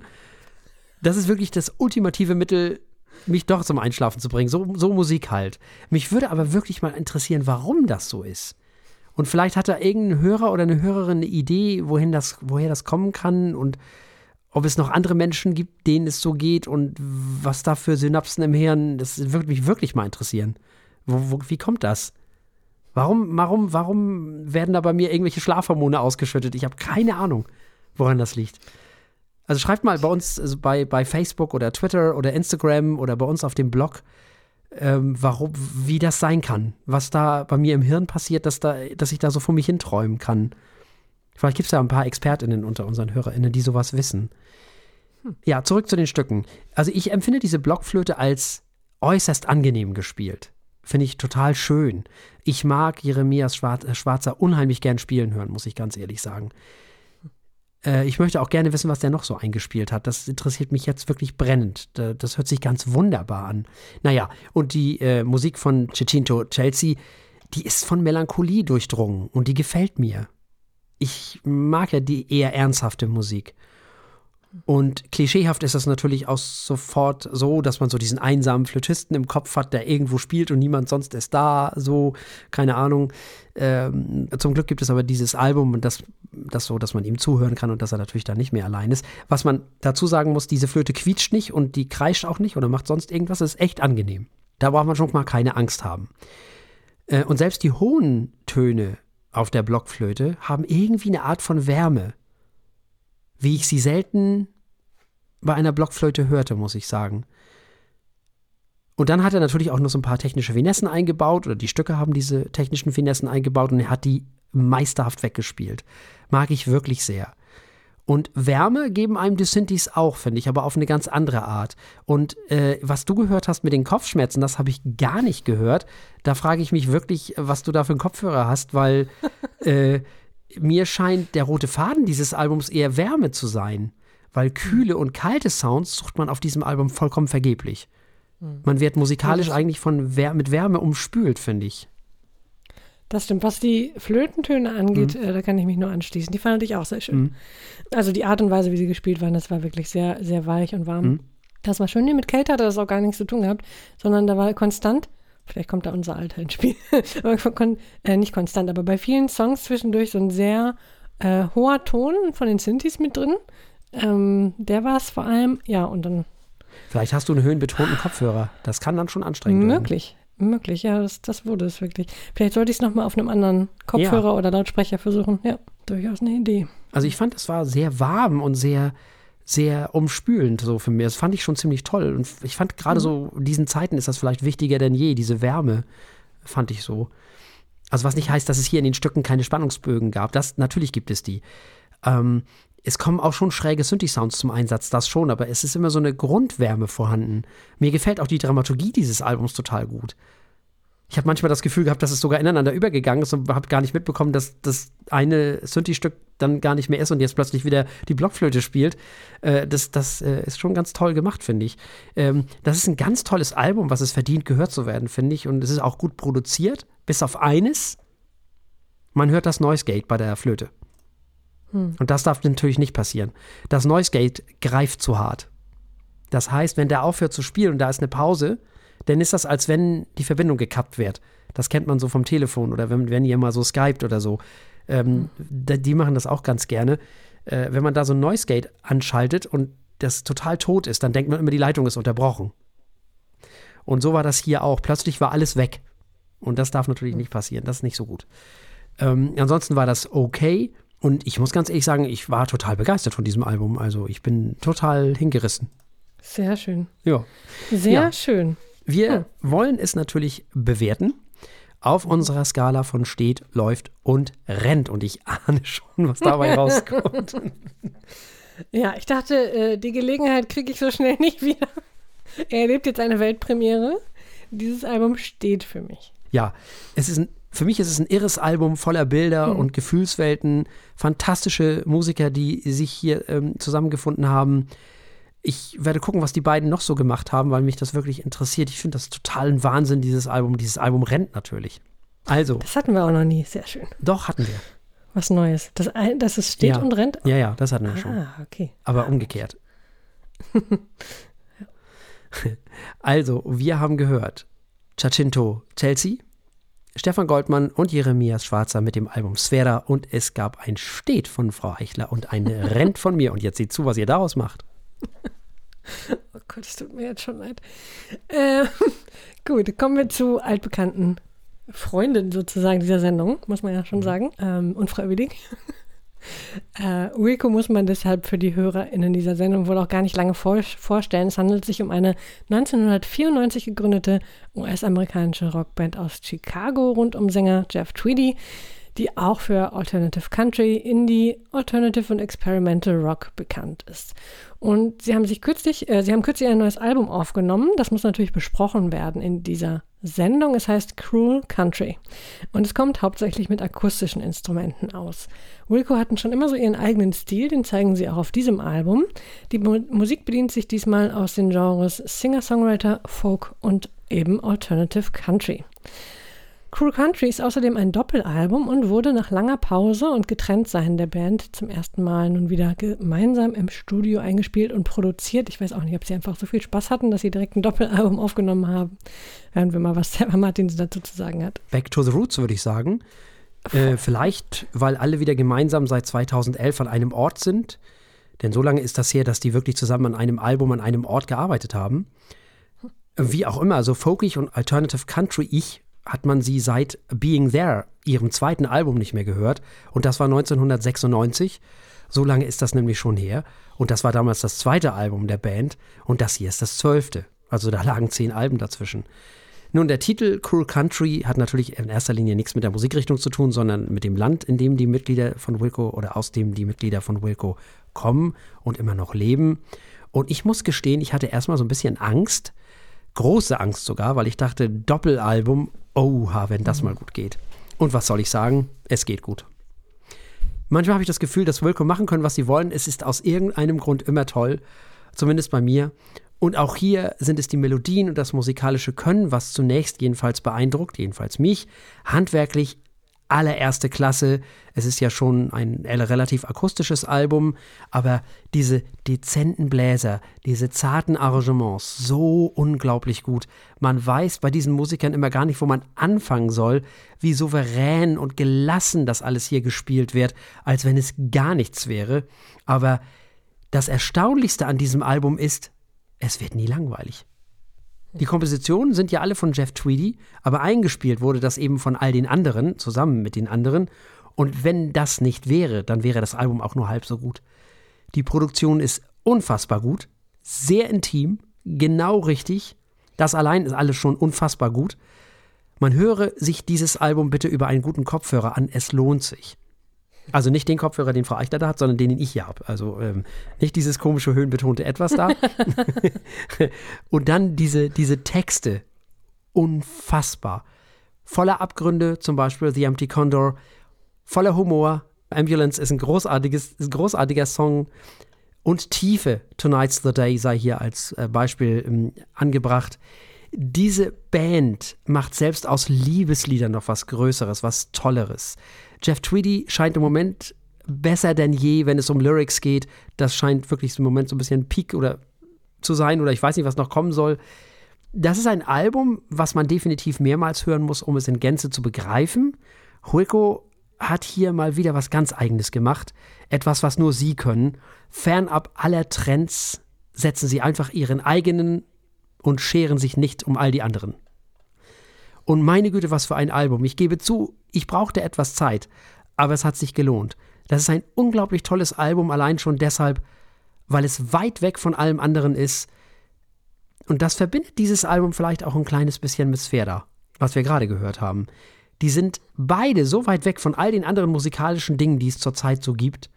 das ist wirklich das ultimative Mittel, mich doch zum Einschlafen zu bringen. So, so Musik halt. Mich würde aber wirklich mal interessieren, warum das so ist. Und vielleicht hat da irgendein Hörer oder eine Hörerin eine Idee, wohin das, woher das kommen kann und ob es noch andere Menschen gibt, denen es so geht und was da für Synapsen im Hirn, das würde mich wirklich mal interessieren. Wo, wo, wie kommt das? Warum, warum, warum werden da bei mir irgendwelche Schlafhormone ausgeschüttet? Ich habe keine Ahnung, woran das liegt. Also schreibt mal bei uns also bei, bei Facebook oder Twitter oder Instagram oder bei uns auf dem Blog, ähm, warum, wie das sein kann. Was da bei mir im Hirn passiert, dass, da, dass ich da so vor mich hinträumen kann. Vielleicht gibt es ja ein paar ExpertInnen unter unseren HörerInnen, die sowas wissen. Hm. Ja, zurück zu den Stücken. Also ich empfinde diese Blockflöte als äußerst angenehm gespielt. Finde ich total schön. Ich mag Jeremias Schwarzer unheimlich gern spielen hören, muss ich ganz ehrlich sagen. Äh, ich möchte auch gerne wissen, was der noch so eingespielt hat. Das interessiert mich jetzt wirklich brennend. Das hört sich ganz wunderbar an. Naja, und die äh, Musik von Cicinto Chelsea, die ist von Melancholie durchdrungen und die gefällt mir. Ich mag ja die eher ernsthafte Musik. Und klischeehaft ist das natürlich auch sofort so, dass man so diesen einsamen Flötisten im Kopf hat, der irgendwo spielt und niemand sonst ist da, so, keine Ahnung. Ähm, zum Glück gibt es aber dieses Album und das, das so, dass man ihm zuhören kann und dass er natürlich da nicht mehr allein ist. Was man dazu sagen muss, diese Flöte quietscht nicht und die kreischt auch nicht oder macht sonst irgendwas, das ist echt angenehm. Da braucht man schon mal keine Angst haben. Äh, und selbst die hohen Töne auf der Blockflöte haben irgendwie eine Art von Wärme wie ich sie selten bei einer Blockflöte hörte, muss ich sagen. Und dann hat er natürlich auch noch so ein paar technische Finessen eingebaut, oder die Stücke haben diese technischen Finessen eingebaut und er hat die meisterhaft weggespielt. Mag ich wirklich sehr. Und Wärme geben einem die Synthes auch, finde ich, aber auf eine ganz andere Art. Und äh, was du gehört hast mit den Kopfschmerzen, das habe ich gar nicht gehört. Da frage ich mich wirklich, was du da für einen Kopfhörer hast, weil äh, mir scheint der rote Faden dieses Albums eher Wärme zu sein, weil kühle und kalte Sounds sucht man auf diesem Album vollkommen vergeblich. Hm. Man wird musikalisch eigentlich von Wär mit Wärme umspült, finde ich. Das stimmt. Was die Flötentöne angeht, mhm. äh, da kann ich mich nur anschließen. Die fand ich auch sehr schön. Mhm. Also die Art und Weise, wie sie gespielt waren, das war wirklich sehr, sehr weich und warm. Mhm. Das war schön. Nee, mit Kälte hatte das auch gar nichts zu tun gehabt, sondern da war konstant Vielleicht kommt da unser Alter ins Spiel. kon äh, nicht konstant, aber bei vielen Songs zwischendurch so ein sehr äh, hoher Ton von den Synthes mit drin. Ähm, der war es vor allem, ja, und dann. Vielleicht hast du einen höhenbetonten Kopfhörer. Das kann dann schon anstrengend werden. Möglich, möglich, ja, das, das wurde es wirklich. Vielleicht sollte ich es nochmal auf einem anderen Kopfhörer ja. oder Lautsprecher versuchen. Ja, durchaus eine Idee. Also ich fand, es war sehr warm und sehr sehr umspülend so für mich. Das fand ich schon ziemlich toll. Und ich fand gerade mhm. so, in diesen Zeiten ist das vielleicht wichtiger denn je, diese Wärme, fand ich so. Also was nicht heißt, dass es hier in den Stücken keine Spannungsbögen gab. Das, natürlich gibt es die. Ähm, es kommen auch schon schräge Synthi-Sounds zum Einsatz, das schon, aber es ist immer so eine Grundwärme vorhanden. Mir gefällt auch die Dramaturgie dieses Albums total gut. Ich habe manchmal das Gefühl gehabt, dass es sogar ineinander übergegangen ist und habe gar nicht mitbekommen, dass das eine Synthi-Stück dann gar nicht mehr ist und jetzt plötzlich wieder die Blockflöte spielt. Äh, das das äh, ist schon ganz toll gemacht, finde ich. Ähm, das ist ein ganz tolles Album, was es verdient, gehört zu werden, finde ich. Und es ist auch gut produziert, bis auf eines. Man hört das Noise Gate bei der Flöte. Hm. Und das darf natürlich nicht passieren. Das Noise Gate greift zu hart. Das heißt, wenn der aufhört zu spielen und da ist eine Pause, dann ist das, als wenn die Verbindung gekappt wird. Das kennt man so vom Telefon oder wenn, wenn ihr mal so skypt oder so. Ähm, mhm. Die machen das auch ganz gerne. Äh, wenn man da so ein Noise Gate anschaltet und das total tot ist, dann denkt man immer, die Leitung ist unterbrochen. Und so war das hier auch. Plötzlich war alles weg. Und das darf natürlich nicht passieren. Das ist nicht so gut. Ähm, ansonsten war das okay. Und ich muss ganz ehrlich sagen, ich war total begeistert von diesem Album. Also ich bin total hingerissen. Sehr schön. Ja. Sehr ja. schön. Wir hm. wollen es natürlich bewerten auf unserer Skala von steht, läuft und rennt. Und ich ahne schon, was dabei rauskommt. Ja, ich dachte, äh, die Gelegenheit kriege ich so schnell nicht wieder. Er erlebt jetzt eine Weltpremiere. Dieses Album steht für mich. Ja, es ist ein, für mich ist es ein irres Album voller Bilder mhm. und Gefühlswelten, fantastische Musiker, die sich hier ähm, zusammengefunden haben ich werde gucken, was die beiden noch so gemacht haben, weil mich das wirklich interessiert. Ich finde das total ein Wahnsinn, dieses Album. Dieses Album rennt natürlich. Also. Das hatten wir auch noch nie. Sehr schön. Doch, hatten wir. Was Neues. Das, dass es steht Ja. und rennt? Ja, ja, das hatten wir schon. Ah, okay. Aber umgekehrt. also, wir haben gehört Giacinto Chelsea, Stefan Goldmann und Jeremias Schwarzer mit dem Album Sfera und es gab ein Steht von Frau Eichler und ein Rent von mir. Und jetzt seht zu, was ihr daraus macht. Oh Gott, es tut mir jetzt schon leid. Äh, gut, kommen wir zu altbekannten Freunden sozusagen dieser Sendung, muss man ja schon sagen. Ähm, unfreiwillig. Äh, Wilco muss man deshalb für die HörerInnen dieser Sendung wohl auch gar nicht lange vor vorstellen. Es handelt sich um eine 1994 gegründete US-amerikanische Rockband aus Chicago rund um Sänger Jeff Tweedy, die auch für Alternative Country, Indie, Alternative und Experimental Rock bekannt ist. Und sie haben sich kürzlich, äh, sie haben kürzlich ein neues Album aufgenommen. Das muss natürlich besprochen werden in dieser Sendung. Es heißt Cruel Country. Und es kommt hauptsächlich mit akustischen Instrumenten aus. Wilco hatten schon immer so ihren eigenen Stil, den zeigen sie auch auf diesem Album. Die Mu Musik bedient sich diesmal aus den Genres Singer-Songwriter, Folk und eben Alternative Country. Cruel Country ist außerdem ein Doppelalbum und wurde nach langer Pause und Getrenntsein der Band zum ersten Mal nun wieder gemeinsam im Studio eingespielt und produziert. Ich weiß auch nicht, ob sie einfach so viel Spaß hatten, dass sie direkt ein Doppelalbum aufgenommen haben. Hören wir mal, was Sarah Martins dazu zu sagen hat. Back to the Roots, würde ich sagen. Äh, vielleicht, weil alle wieder gemeinsam seit 2011 an einem Ort sind. Denn so lange ist das her, dass die wirklich zusammen an einem Album, an einem Ort gearbeitet haben. Wie auch immer, also folkig und Alternative Country, ich hat man sie seit Being There, ihrem zweiten Album, nicht mehr gehört. Und das war 1996. So lange ist das nämlich schon her. Und das war damals das zweite Album der Band. Und das hier ist das zwölfte. Also da lagen zehn Alben dazwischen. Nun, der Titel Cruel Country hat natürlich in erster Linie nichts mit der Musikrichtung zu tun, sondern mit dem Land, in dem die Mitglieder von Wilco oder aus dem die Mitglieder von Wilco kommen und immer noch leben. Und ich muss gestehen, ich hatte erstmal so ein bisschen Angst, große Angst sogar, weil ich dachte, Doppelalbum, oha, wenn das mal gut geht. Und was soll ich sagen? Es geht gut. Manchmal habe ich das Gefühl, dass Wilco machen können, was sie wollen. Es ist aus irgendeinem Grund immer toll, zumindest bei mir. Und auch hier sind es die Melodien und das musikalische Können, was zunächst jedenfalls beeindruckt, jedenfalls mich. Handwerklich allererste Klasse. Es ist ja schon ein relativ akustisches Album, aber diese dezenten Bläser, diese zarten Arrangements, so unglaublich gut. Man weiß bei diesen Musikern immer gar nicht, wo man anfangen soll, wie souverän und gelassen das alles hier gespielt wird, als wenn es gar nichts wäre. Aber das Erstaunlichste an diesem Album ist, es wird nie langweilig. Die Kompositionen sind ja alle von Jeff Tweedy, aber eingespielt wurde das eben von all den anderen, zusammen mit den anderen. Und wenn das nicht wäre, dann wäre das Album auch nur halb so gut. Die Produktion ist unfassbar gut, sehr intim, genau richtig. Das allein ist alles schon unfassbar gut. Man höre sich dieses Album bitte über einen guten Kopfhörer an, es lohnt sich. Also nicht den Kopfhörer, den Frau Eichler da hat, sondern den, den ich hier habe. Also ähm, nicht dieses komische, höhenbetonte Etwas da. Und dann diese, diese Texte. Unfassbar. Voller Abgründe, zum Beispiel The Empty Condor. Voller Humor. Ambulance ist ein, großartiges, ist ein großartiger Song. Und Tiefe, Tonight's the Day, sei hier als äh, Beispiel ähm, angebracht. Diese Band macht selbst aus Liebesliedern noch was Größeres, was Tolleres. Jeff Tweedy scheint im Moment besser denn je, wenn es um Lyrics geht. Das scheint wirklich im Moment so ein bisschen Peak oder zu sein oder ich weiß nicht, was noch kommen soll. Das ist ein Album, was man definitiv mehrmals hören muss, um es in Gänze zu begreifen. Wilco hat hier mal wieder was ganz Eigenes gemacht. Etwas, was nur sie können. Fernab aller Trends setzen sie einfach ihren eigenen und scheren sich nicht um all die anderen. Und meine Güte, was für ein Album. Ich gebe zu, ich brauchte etwas Zeit, aber es hat sich gelohnt. Das ist ein unglaublich tolles Album, allein schon deshalb, weil es weit weg von allem anderen ist. Und das verbindet dieses Album vielleicht auch ein kleines bisschen mit Sfera, was wir gerade gehört haben. Die sind beide so weit weg von all den anderen musikalischen Dingen, die es zurzeit so gibt.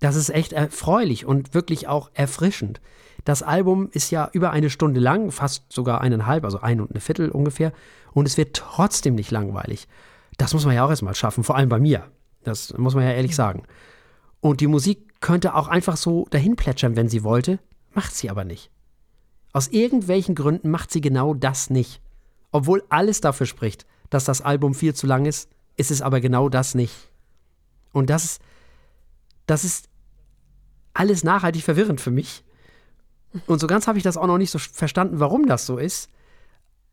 Das ist echt erfreulich und wirklich auch erfrischend. Das Album ist ja über eine Stunde lang, fast sogar eineinhalb, also ein und eine Viertel ungefähr. Und es wird trotzdem nicht langweilig. Das muss man ja auch erstmal schaffen, vor allem bei mir. Das muss man ja ehrlich sagen. Und die Musik könnte auch einfach so dahin plätschern, wenn sie wollte, macht sie aber nicht. Aus irgendwelchen Gründen macht sie genau das nicht. Obwohl alles dafür spricht, dass das Album viel zu lang ist, ist es aber genau das nicht. Und das das ist alles nachhaltig verwirrend für mich. Und so ganz habe ich das auch noch nicht so verstanden, warum das so ist.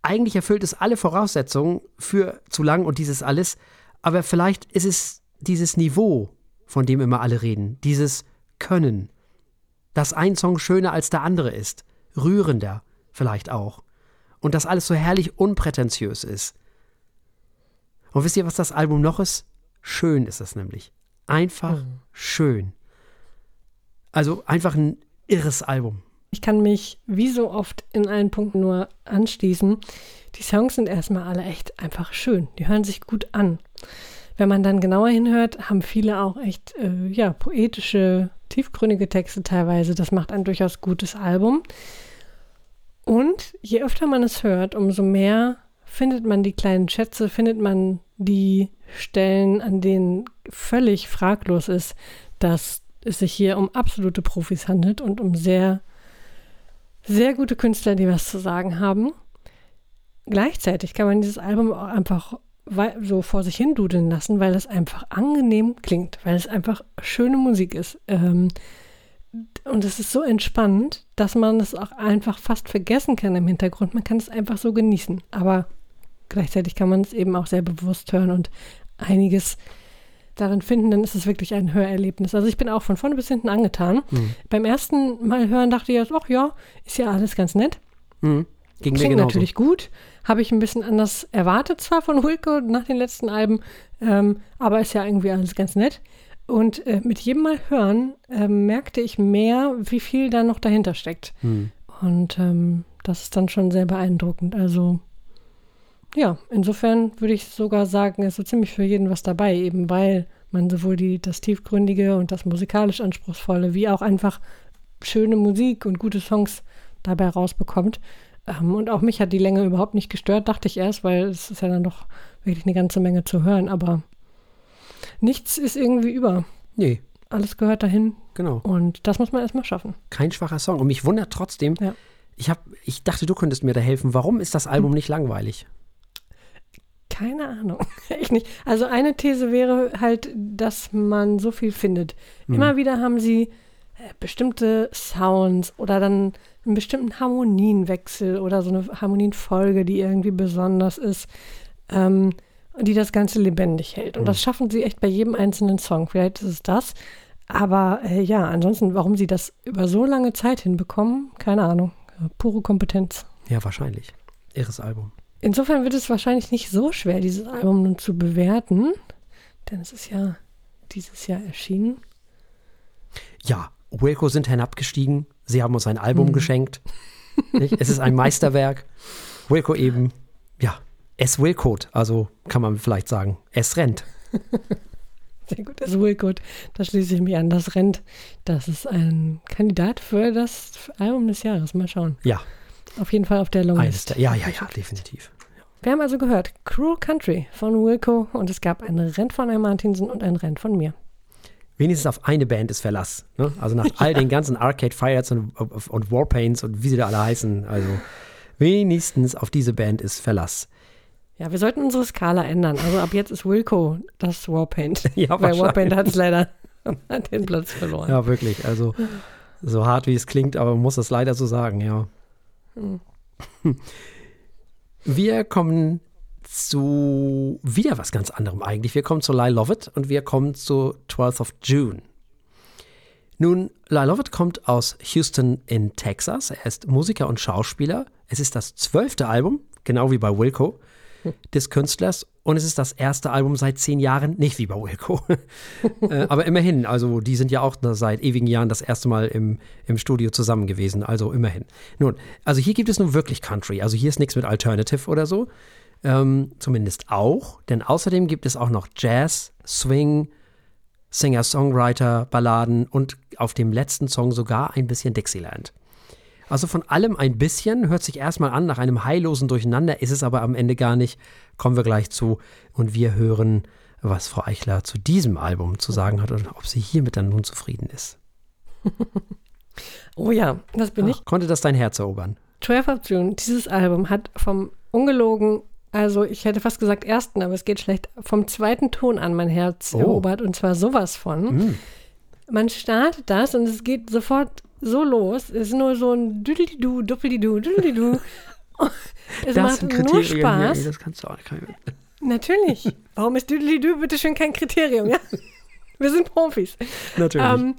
Eigentlich erfüllt es alle Voraussetzungen für zu lang und dieses alles. Aber vielleicht ist es dieses Niveau, von dem immer alle reden. Dieses Können. Dass ein Song schöner als der andere ist. Rührender vielleicht auch. Und dass alles so herrlich unprätentiös ist. Und wisst ihr, was das Album noch ist? Schön ist es nämlich. Einfach mhm. schön. Also einfach ein irres Album. Ich kann mich wie so oft in allen Punkten nur anschließen. Die Songs sind erstmal alle echt einfach schön. Die hören sich gut an. Wenn man dann genauer hinhört, haben viele auch echt äh, ja, poetische, tiefgründige Texte teilweise. Das macht ein durchaus gutes Album. Und je öfter man es hört, umso mehr findet man die kleinen Schätze, findet man die Stellen, an denen völlig fraglos ist, dass es sich hier um absolute Profis handelt und um sehr, sehr gute Künstler, die was zu sagen haben. Gleichzeitig kann man dieses Album auch einfach so vor sich hin dudeln lassen, weil es einfach angenehm klingt, weil es einfach schöne Musik ist. Ähm, und es ist so entspannend, dass man es auch einfach fast vergessen kann im Hintergrund. Man kann es einfach so genießen. Aber gleichzeitig kann man es eben auch sehr bewusst hören und einiges darin finden, dann ist es wirklich ein Hörerlebnis. Also ich bin auch von vorne bis hinten angetan. Mhm. Beim ersten Mal hören dachte ich ach ja, ist ja alles ganz nett. Mhm. Ging Klingt natürlich gut. Habe ich ein bisschen anders erwartet zwar von Wilco nach den letzten Alben, ähm, aber ist ja irgendwie alles ganz nett. Und äh, mit jedem Mal hören äh, merkte ich mehr, wie viel da noch dahinter steckt. Mhm. Und ähm, das ist dann schon sehr beeindruckend. Also ja, insofern würde ich sogar sagen, ist so ziemlich für jeden was dabei, eben weil man sowohl die, das Tiefgründige und das musikalisch Anspruchsvolle, wie auch einfach schöne Musik und gute Songs dabei rausbekommt. Ähm, und auch mich hat die Länge überhaupt nicht gestört, dachte ich erst, weil es ist ja dann doch wirklich eine ganze Menge zu hören, aber nichts ist irgendwie über. Nee. Alles gehört dahin. Genau. Und das muss man erstmal schaffen. Kein schwacher Song. Und mich wundert trotzdem, ja. ich, hab, ich dachte, du könntest mir da helfen. Warum ist das Album hm. nicht langweilig? Keine Ahnung. Echt nicht. Also eine These wäre halt, dass man so viel findet. Mhm. Immer wieder haben sie äh, bestimmte Sounds oder dann einen bestimmten Harmonienwechsel oder so eine Harmonienfolge, die irgendwie besonders ist, ähm, die das Ganze lebendig hält. Und mhm. das schaffen sie echt bei jedem einzelnen Song. Vielleicht ist es das. Aber äh, ja, ansonsten, warum sie das über so lange Zeit hinbekommen, keine Ahnung. Pure Kompetenz. Ja, wahrscheinlich. Irres Album. Insofern wird es wahrscheinlich nicht so schwer, dieses Album nun zu bewerten, denn es ist ja dieses Jahr erschienen. Ja, Wilco sind hinabgestiegen. Sie haben uns ein Album mhm. geschenkt. es ist ein Meisterwerk. Wilco eben, ja, es Wilcode, also kann man vielleicht sagen, es rennt. Sehr gut, es Wilcode. Da schließe ich mich an. Das rennt. Das ist ein Kandidat für das Album des Jahres. Mal schauen. Ja, auf jeden Fall auf der Longlist. Ja, ja, ja, definitiv. Wir haben also gehört Cruel Country von Wilco und es gab ein Rennen von Herrn Martinsen und ein Rennen von mir. Wenigstens auf eine Band ist Verlass. Ne? Also nach all den ganzen Arcade Fires und, und Warpaints und wie sie da alle heißen. Also wenigstens auf diese Band ist Verlass. Ja, wir sollten unsere Skala ändern. Also ab jetzt ist Wilco das Warpaint. ja, Weil Warpaint hat es leider den Platz verloren. Ja, wirklich. Also so hart wie es klingt, aber man muss es leider so sagen, ja. Hm. Wir kommen zu wieder was ganz anderem eigentlich. Wir kommen zu Lyle Lovett und wir kommen zu 12th of June. Nun, Lyle Lovett kommt aus Houston in Texas. Er ist Musiker und Schauspieler. Es ist das zwölfte Album, genau wie bei Wilco des Künstlers. Und es ist das erste Album seit zehn Jahren, nicht wie bei Wilco. äh, aber immerhin, also die sind ja auch seit ewigen Jahren das erste Mal im, im Studio zusammen gewesen, also immerhin. Nun, also hier gibt es nun wirklich Country. Also hier ist nichts mit Alternative oder so. Ähm, zumindest auch, denn außerdem gibt es auch noch Jazz, Swing, Singer-Songwriter, Balladen und auf dem letzten Song sogar ein bisschen Dixieland. Also von allem ein bisschen, hört sich erstmal an nach einem heillosen Durcheinander, ist es aber am Ende gar nicht. Kommen wir gleich zu und wir hören, was Frau Eichler zu diesem Album zu sagen hat und ob sie hiermit dann nun zufrieden ist. oh ja, das bin Ach, ich. Konnte das dein Herz erobern? 12 of June, dieses Album hat vom ungelogen also ich hätte fast gesagt ersten, aber es geht schlecht, vom zweiten Ton an mein Herz Oh. erobert und zwar sowas von. Hm. Man startet das und es geht sofort so los. Es ist nur so ein Düdelidu, Duppelidu, Düdelidu. Es macht nur Spaß. Hier, das kannst du auch nicht. Natürlich. Warum ist Düdelidu bitte schön kein Kriterium, ja? Wir sind Profis. Natürlich. Ähm,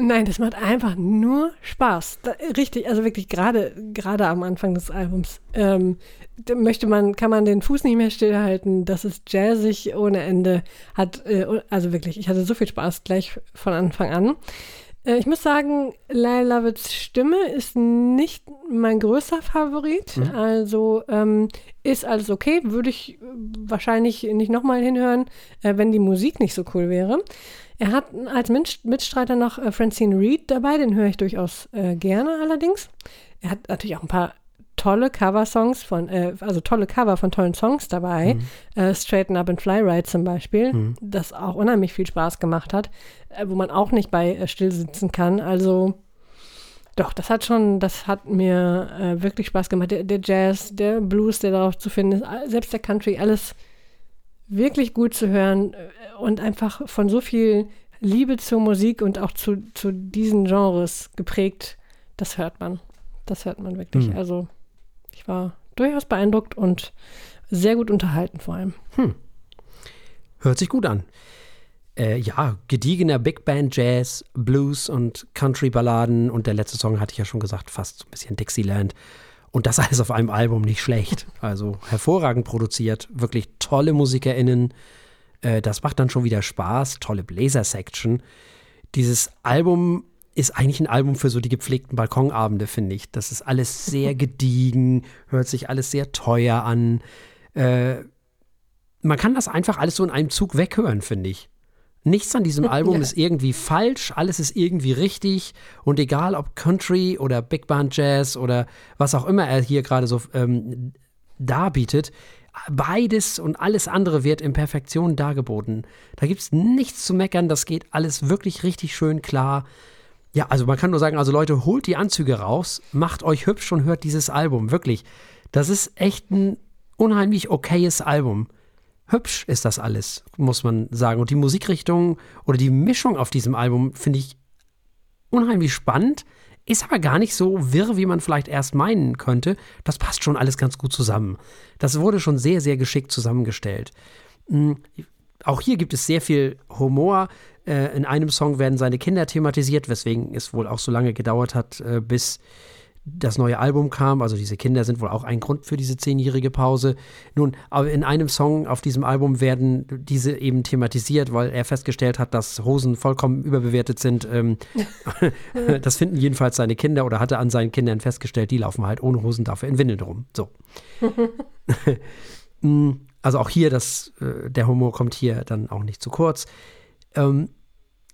nein, das macht einfach nur Spaß. Da, richtig, also wirklich gerade gerade am Anfang des Albums ähm, möchte man, kann man den Fuß nicht mehr stillhalten. Das ist jazzig ohne Ende. Hat äh, also wirklich, ich hatte so viel Spaß gleich von Anfang an. Äh, ich muss sagen, Lyle Lovitts Stimme ist nicht mein größter Favorit. Mhm. Also ähm, ist alles okay, würde ich äh, wahrscheinlich nicht nochmal hinhören, äh, wenn die Musik nicht so cool wäre. Er hat als Mitst- Mitstreiter noch äh, Francine Reed dabei, den höre ich durchaus äh, gerne allerdings. Er hat natürlich auch ein paar tolle Cover-Songs von, äh, also tolle Cover von tollen Songs dabei. Äh, Straighten Up and Fly Ride zum Beispiel, das auch unheimlich viel Spaß gemacht hat, äh, wo man auch nicht bei äh, still sitzen kann. Also doch, das hat schon, das hat mir äh, wirklich Spaß gemacht. Der, der Jazz, der Blues, der darauf zu finden ist, selbst der Country, alles wirklich gut zu hören äh, und einfach von so viel Liebe zur Musik und auch zu, zu diesen Genres geprägt, das hört man. Das hört man wirklich. Hm. Also ich war durchaus beeindruckt und sehr gut unterhalten vor allem. Hört sich gut an. Äh, ja, gediegener Big Band Jazz, Blues und Country-Balladen und der letzte Song hatte ich ja schon gesagt, fast so ein bisschen Dixieland. Und das alles auf einem Album nicht schlecht. Also hervorragend produziert, wirklich tolle MusikerInnen. Äh, das macht dann schon wieder Spaß, tolle Bläser-Section. Dieses Album ist eigentlich ein Album für so die gepflegten Balkonabende, finde ich. Das ist alles sehr gediegen, hört sich alles sehr teuer an. Äh, man kann das einfach alles so in einem Zug weghören, finde ich. Nichts an diesem Album Ja. ist irgendwie falsch, alles ist irgendwie richtig und egal ob Country oder Big Band Jazz oder was auch immer er hier gerade so ähm, darbietet, beides und alles andere wird in Perfektion dargeboten. Da gibt es nichts zu meckern, das geht alles wirklich richtig schön klar. Ja, also man kann nur sagen, also Leute, holt die Anzüge raus, macht euch hübsch und hört dieses Album, wirklich. Das ist echt ein unheimlich okayes Album. Hübsch ist das alles, muss man sagen. Und die Musikrichtung oder die Mischung auf diesem Album finde ich unheimlich spannend, ist aber gar nicht so wirr, wie man vielleicht erst meinen könnte. Das passt schon alles ganz gut zusammen. Das wurde schon sehr, sehr geschickt zusammengestellt. Mm, Auch hier gibt es sehr viel Humor. Äh, In einem Song werden seine Kinder thematisiert, weswegen es wohl auch so lange gedauert hat, äh, bis das neue Album kam. Also diese Kinder sind wohl auch ein Grund für diese zehnjährige Pause. Nun, aber in einem Song auf diesem Album werden diese eben thematisiert, weil er festgestellt hat, dass Hosen vollkommen überbewertet sind. Ähm, das finden jedenfalls seine Kinder oder hatte an seinen Kindern festgestellt, die laufen halt ohne Hosen dafür in Windeln rum. So. Mm, also auch hier, das, äh, der Humor kommt hier dann auch nicht zu kurz. Ähm,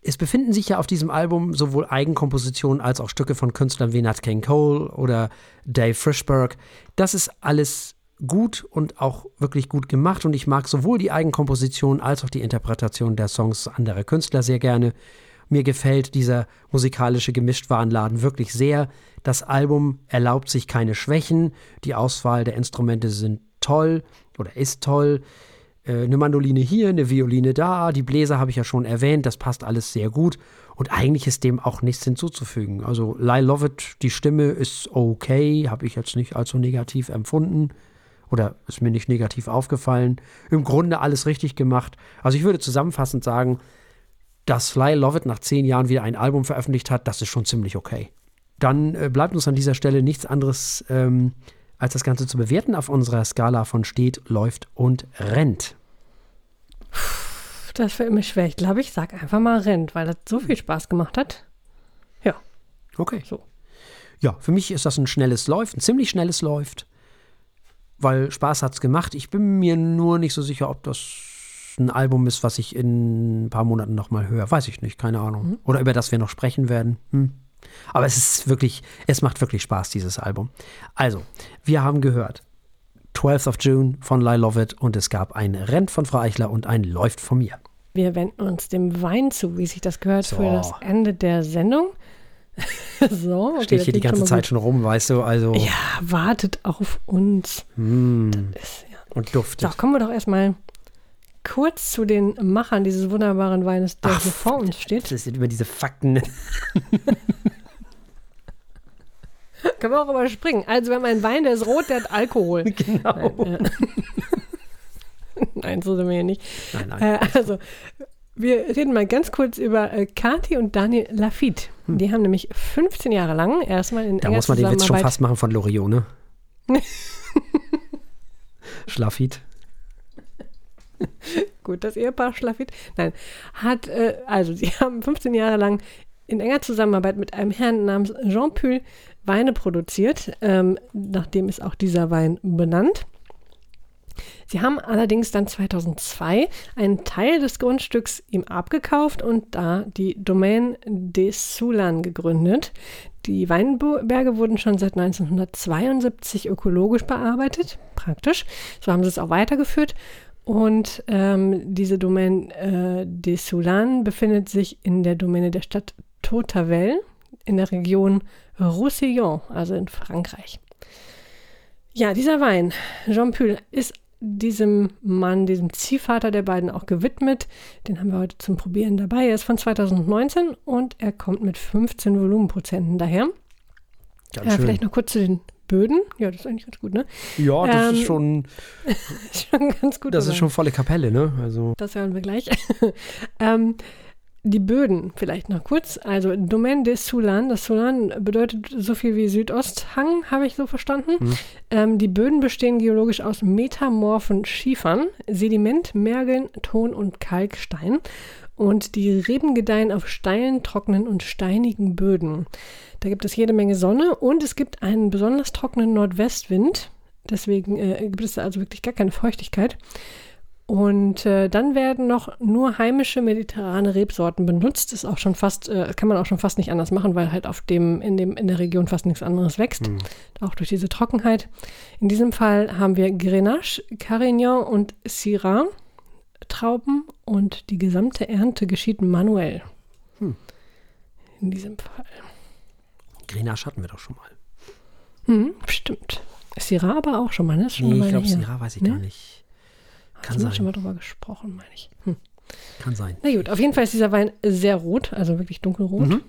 es befinden sich ja auf diesem Album sowohl Eigenkompositionen als auch Stücke von Künstlern wie Nat King Cole oder Dave Frischberg. Das ist alles gut und auch wirklich gut gemacht und ich mag sowohl die Eigenkomposition als auch die Interpretation der Songs anderer Künstler sehr gerne. Mir gefällt dieser musikalische Gemischtwarenladen wirklich sehr. Das Album erlaubt sich keine Schwächen. Die Auswahl der Instrumente sind toll oder ist toll. Äh, Eine Mandoline hier, eine Violine da, die Bläser habe ich ja schon erwähnt, das passt alles sehr gut. Und eigentlich ist dem auch nichts hinzuzufügen. Also Lyle Lovett, die Stimme ist okay, habe ich jetzt nicht allzu negativ empfunden oder ist mir nicht negativ aufgefallen. Im Grunde alles richtig gemacht. Also ich würde zusammenfassend sagen, dass Lyle Lovett nach zehn Jahren wieder ein Album veröffentlicht hat, das ist schon ziemlich okay. Dann äh, bleibt uns an dieser Stelle nichts anderes, ähm, als das Ganze zu bewerten auf unserer Skala von steht, läuft und rennt. Das fällt mir schwer. Ich glaube, ich sag einfach mal rennt, weil das so viel Spaß gemacht hat. Ja, Okay. so. Ja, für mich ist das ein schnelles Läuft, ein ziemlich schnelles Läuft, weil Spaß hat's gemacht. Ich bin mir nur nicht so sicher, ob das ein Album ist, was ich in ein paar Monaten nochmal höre. Weiß ich nicht, keine Ahnung. Oder über das wir noch sprechen werden. Hm. Aber es ist wirklich, es macht wirklich Spaß, dieses Album. Also, wir haben gehört 12th of June von Lyle Lovett und es gab ein Rennt von Frau Eichler und ein Läuft von mir. Wir wenden uns dem Wein zu, wie sich das gehört So. für das Ende der Sendung. so, okay, Steht hier die ganze schon Zeit schon rum, weißt du, also. Ja, wartet auf uns. Hm. Ist, Und duftet. So, kommen wir doch erstmal kurz zu den Machern dieses wunderbaren Weines, der Ach, hier vor uns steht. Das sind immer diese Fakten. Können wir auch überspringen. Also, wir haben einen Wein, der ist rot, der hat Alkohol. genau. Nein, äh, Nein so sind wir hier nicht. Nein, nein. Äh, also, wir reden mal ganz kurz über äh, Kati und Daniel Lafitte. Die haben nämlich 15 Jahre lang erstmal in Hm. da muss man den Witz schon fast machen von Loriot, ne? Schlaffit. Gut, das Ehepaar Schlaffit. Nein, hat, äh, also sie haben 15 Jahre lang in enger Zusammenarbeit mit einem Herrn namens Jean Pull Weine produziert. Ähm, nachdem ist auch dieser Wein benannt. Sie haben allerdings dann 2002 einen Teil des Grundstücks ihm abgekauft und da die Domaine des Soulan gegründet. Die Weinberge wurden schon seit 1972 ökologisch bearbeitet, praktisch. So haben sie es auch weitergeführt. Und ähm, diese Domaine äh, des Soulan befindet sich in der Domäne der Stadt Totavel in der Region Roussillon, also in Frankreich. Ja, dieser Wein, Jean Pull, ist diesem Mann, diesem Ziehvater der beiden auch gewidmet. Den haben wir heute zum Probieren dabei. Er ist von 2019 und er kommt mit 15 Volumenprozenten daher. Ganz Ja, schön. vielleicht noch kurz zu den Böden. Ja, das ist eigentlich ganz gut, ne? Ja, das Ähm, ist schon, Ist schon ganz gut. das ist dabei. schon volle Kapelle, ne? Also, Das hören wir gleich. ähm, die Böden vielleicht noch kurz. Also Domaine des Soulan. Das Soulan bedeutet so viel wie Südosthang, habe ich so verstanden. Mhm. Ähm, die Böden bestehen geologisch aus metamorphen Schiefern, Sediment, Mergeln, Ton und Kalkstein. Und die Reben gedeihen auf steilen, trockenen und steinigen Böden. Da gibt es jede Menge Sonne und es gibt einen besonders trockenen Nordwestwind. Deswegen äh, gibt es da also wirklich gar keine Feuchtigkeit. Und äh, dann werden noch nur heimische mediterrane Rebsorten benutzt. Ist auch schon fast, äh, kann man auch schon fast nicht anders machen, weil halt auf dem, in, dem, in der Region fast nichts anderes wächst. Auch durch diese Trockenheit. In diesem Fall haben wir Grenache, Carignan und Syrah Trauben und die gesamte Ernte geschieht manuell. Hm. In diesem Fall. Grenache hatten wir doch schon mal. Hm, stimmt. Syrah aber auch schon mal, ne? Schon Nee, eine ich glaube. Syrah weiß ich Ne? gar nicht. Kann Haben wir sein. schon mal drüber gesprochen, meine ich. Hm. Kann sein. Na gut, auf jeden Fall ist dieser Wein sehr rot, also wirklich dunkelrot. Mhm.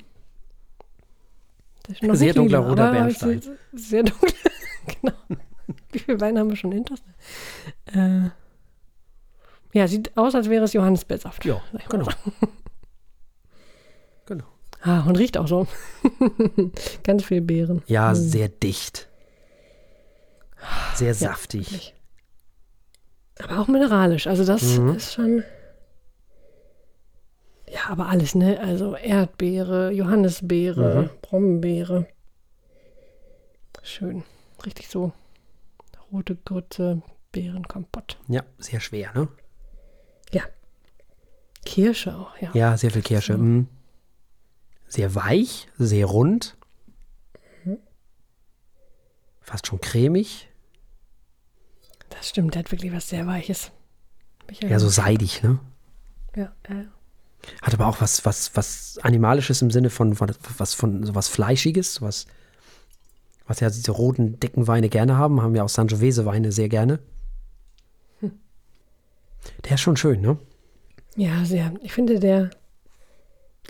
Sehr dunkler lila, roter Bernstein. Sehr, sehr dunkel. genau. Wie viel Wein haben wir schon hinter? Äh, ja, sieht aus, als wäre es Johannisbeersaft. Ja, genau. Genau. Ah, und riecht auch so. Ganz viel Beeren. Ja, Hm. sehr dicht. Sehr saftig. Aber auch mineralisch. Also das Mhm. ist schon. Ja, aber alles, ne? Also Erdbeere, Johannisbeere, Mhm. Brombeere. Schön. Richtig so rote Grütze, Beerenkompott. Ja, sehr schwer, ne? Ja. Kirsche auch, ja. Ja, sehr viel Kirsche. Mhm. Sehr weich, sehr rund. Mhm. Fast schon cremig. Das stimmt, der hat wirklich was sehr Weiches. Michael. Ja, so seidig, ne? Ja, ja. Hat aber auch was, was, was Animalisches im Sinne von, von was von sowas Fleischiges, was, was ja diese roten, dicken Weine gerne haben, haben ja auch Sangiovese-Weine sehr gerne. Hm. Der ist schon schön, ne? Ja, sehr. Ich finde, der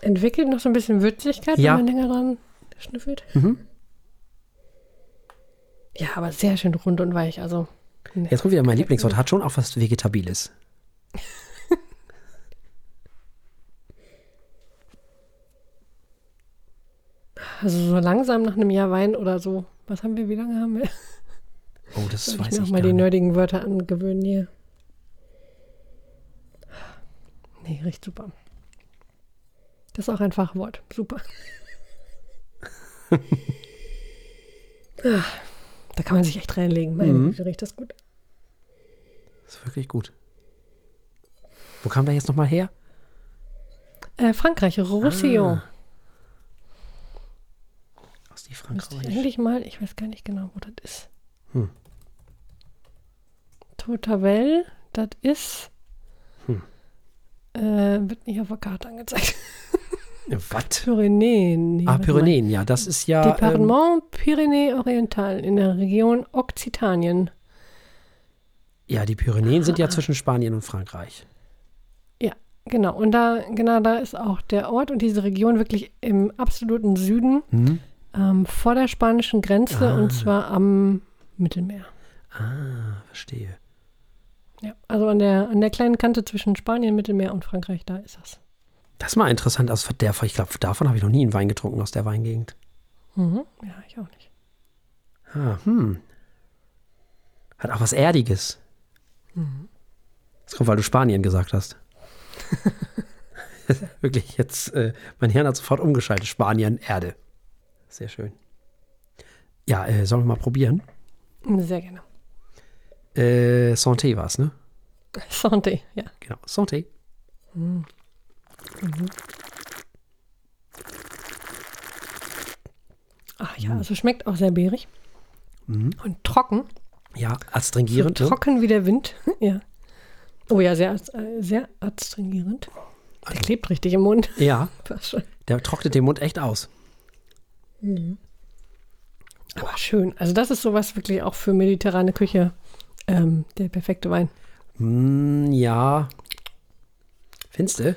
entwickelt noch so ein bisschen Würzigkeit, Ja. wenn man länger dran schnüffelt. Mhm. Ja, aber sehr schön rund und weich. Also. Jetzt kommt wieder mein Lieblingswort, hat schon auch was Vegetabiles. also so langsam nach einem Jahr Wein oder so. Was haben wir, wie lange haben wir? Oh, das Soll weiß ich mir auch mal die nerdigen Wörter angewöhnen hier. Nee, riecht super. Das ist auch ein Fachwort. Super. Ah, da kann man sich echt reinlegen. Meine Mhm. Güte, riecht das gut. Das ist wirklich gut. Wo kam der jetzt nochmal her? Äh, Frankreich, Roussillon. Ah. Aus die Müsste ich Frankreich. eigentlich mal, ich weiß gar nicht genau, wo das ist. Hm. Totavel, das ist. Hm. Äh, wird nicht auf der Karte angezeigt. Was? Pyrenäen. Nee, Ah. Pyrenäen, ja, das ist ja. Ähm, Departement Pyrénées Oriental in der Region Okzitanien. Ja, die Pyrenäen sind ja zwischen Spanien und Frankreich. Ja, genau. Und da, genau da ist auch der Ort und diese Region wirklich im absoluten Süden Hm? ähm, vor der spanischen Grenze Ah. und zwar am Mittelmeer. Ah, verstehe. Ja, also an der, an der kleinen Kante zwischen Spanien, Mittelmeer und Frankreich, da ist das. Das ist mal interessant. Aus der, ich glaube, davon habe ich noch nie einen Wein getrunken aus der Weingegend. Mhm. Ja, ich auch nicht. Ah, hm. Hat auch was Erdiges. Das kommt, weil du Spanien gesagt hast. Wirklich, jetzt, äh, mein Hirn hat sofort umgeschaltet. Spanien, Erde. Sehr schön. Ja, äh, sollen wir mal probieren? Sehr gerne. Äh, Santé war es, ne? Santé, ja. Genau, Santé. Ach ja, also schmeckt auch sehr beerig. Und trocken. Ja, So astringierend. ne? trocken wie der Wind. ja. Oh ja, sehr, sehr adstringierend. Der klebt richtig im Mund. Ja, der trocknet den Mund echt aus. Aber schön. Also das ist sowas wirklich auch für mediterrane Küche ähm, der perfekte Wein. Hm, ja. Findest du?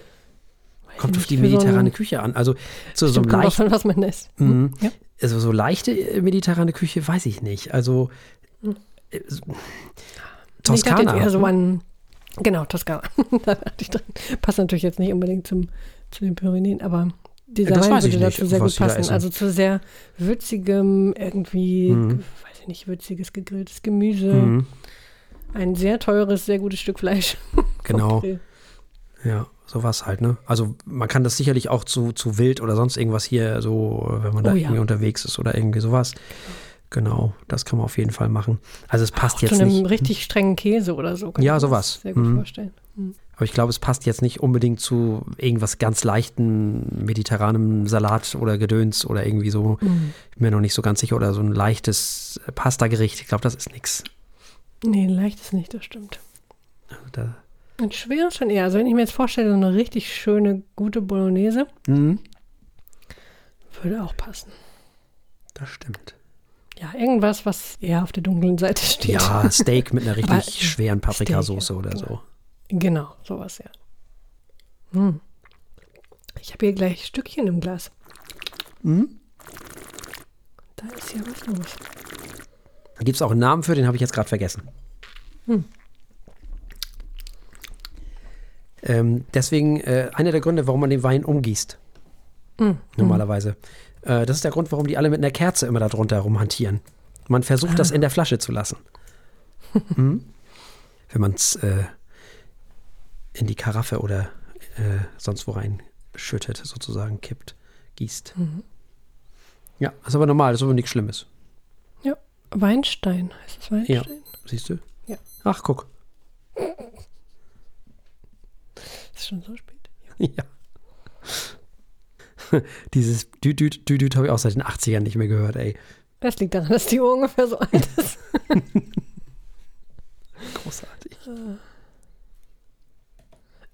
Kommt auf die so mediterrane einen- Küche an. Also zu so einem was man isst. Mhm. Ja. also so leichte äh, mediterrane Küche weiß ich nicht. Also äh, so- Hm. Ich dachte Toskana. jetzt eher so an, genau, Toskana. da dachte ich dran. Passt natürlich jetzt nicht unbedingt zum, zu den Pyrenäen, aber dieser Das Wein ich würde dazu sehr gut da passen. Also zu sehr würzigem, irgendwie, Mhm. weiß ich nicht, würziges gegrilltes Gemüse. Mhm, Ein sehr teures, sehr gutes Stück Fleisch. genau, Grill. Ja, sowas halt, ne? Also man kann das sicherlich auch zu, zu wild oder sonst irgendwas hier so, wenn man da Oh ja. irgendwie unterwegs ist oder irgendwie sowas. Genau, das kann man auf jeden Fall machen. Also es passt Auch jetzt zu einem nicht. richtig strengen Käse oder so. kann Ja, ich mir sowas. das Sehr gut Mhm. vorstellen. Mhm. Aber ich glaube, es passt jetzt nicht unbedingt zu irgendwas ganz leichten mediterranem Salat oder Gedöns oder irgendwie so. Mhm. Ich bin mir noch nicht so ganz sicher. Oder so ein leichtes Pasta-Gericht. Ich glaube, das ist nix. Nee, leicht ist nicht, das stimmt. Da, Und schwer schon eher. Also wenn ich mir jetzt vorstelle, so eine richtig schöne, gute Bolognese, Mhm, würde auch passen. das stimmt. Ja, irgendwas, was eher auf der dunklen Seite steht. Ja, Steak mit einer richtig Aber, schweren Paprikasauce oder so. Genau, sowas, ja. Hm. Ich habe hier gleich Stückchen im Glas. Mhm. Da ist ja was los. Da gibt es auch einen Namen für, den habe ich jetzt gerade vergessen. Hm. Ähm, deswegen äh, einer der Gründe, warum man den Wein umgießt. Hm. Normalerweise. Äh, das ist der Grund, warum die alle mit einer Kerze immer da drunter rumhantieren. Man versucht, das in der Flasche zu lassen. mhm. Wenn man es äh, in die Karaffe oder äh, sonst wo rein schüttet, sozusagen kippt, gießt. Mhm. Ja, ist aber normal, ist aber nichts Schlimmes. Ja, Weinstein. Heißt das Weinstein? Siehst du? Ja. Ach, guck. Ist schon so spät. Ja. Dieses Düdüt, Düdüt habe ich auch seit den 80ern nicht mehr gehört, ey. Das liegt daran, dass die Uhr ungefähr so alt ist. Großartig.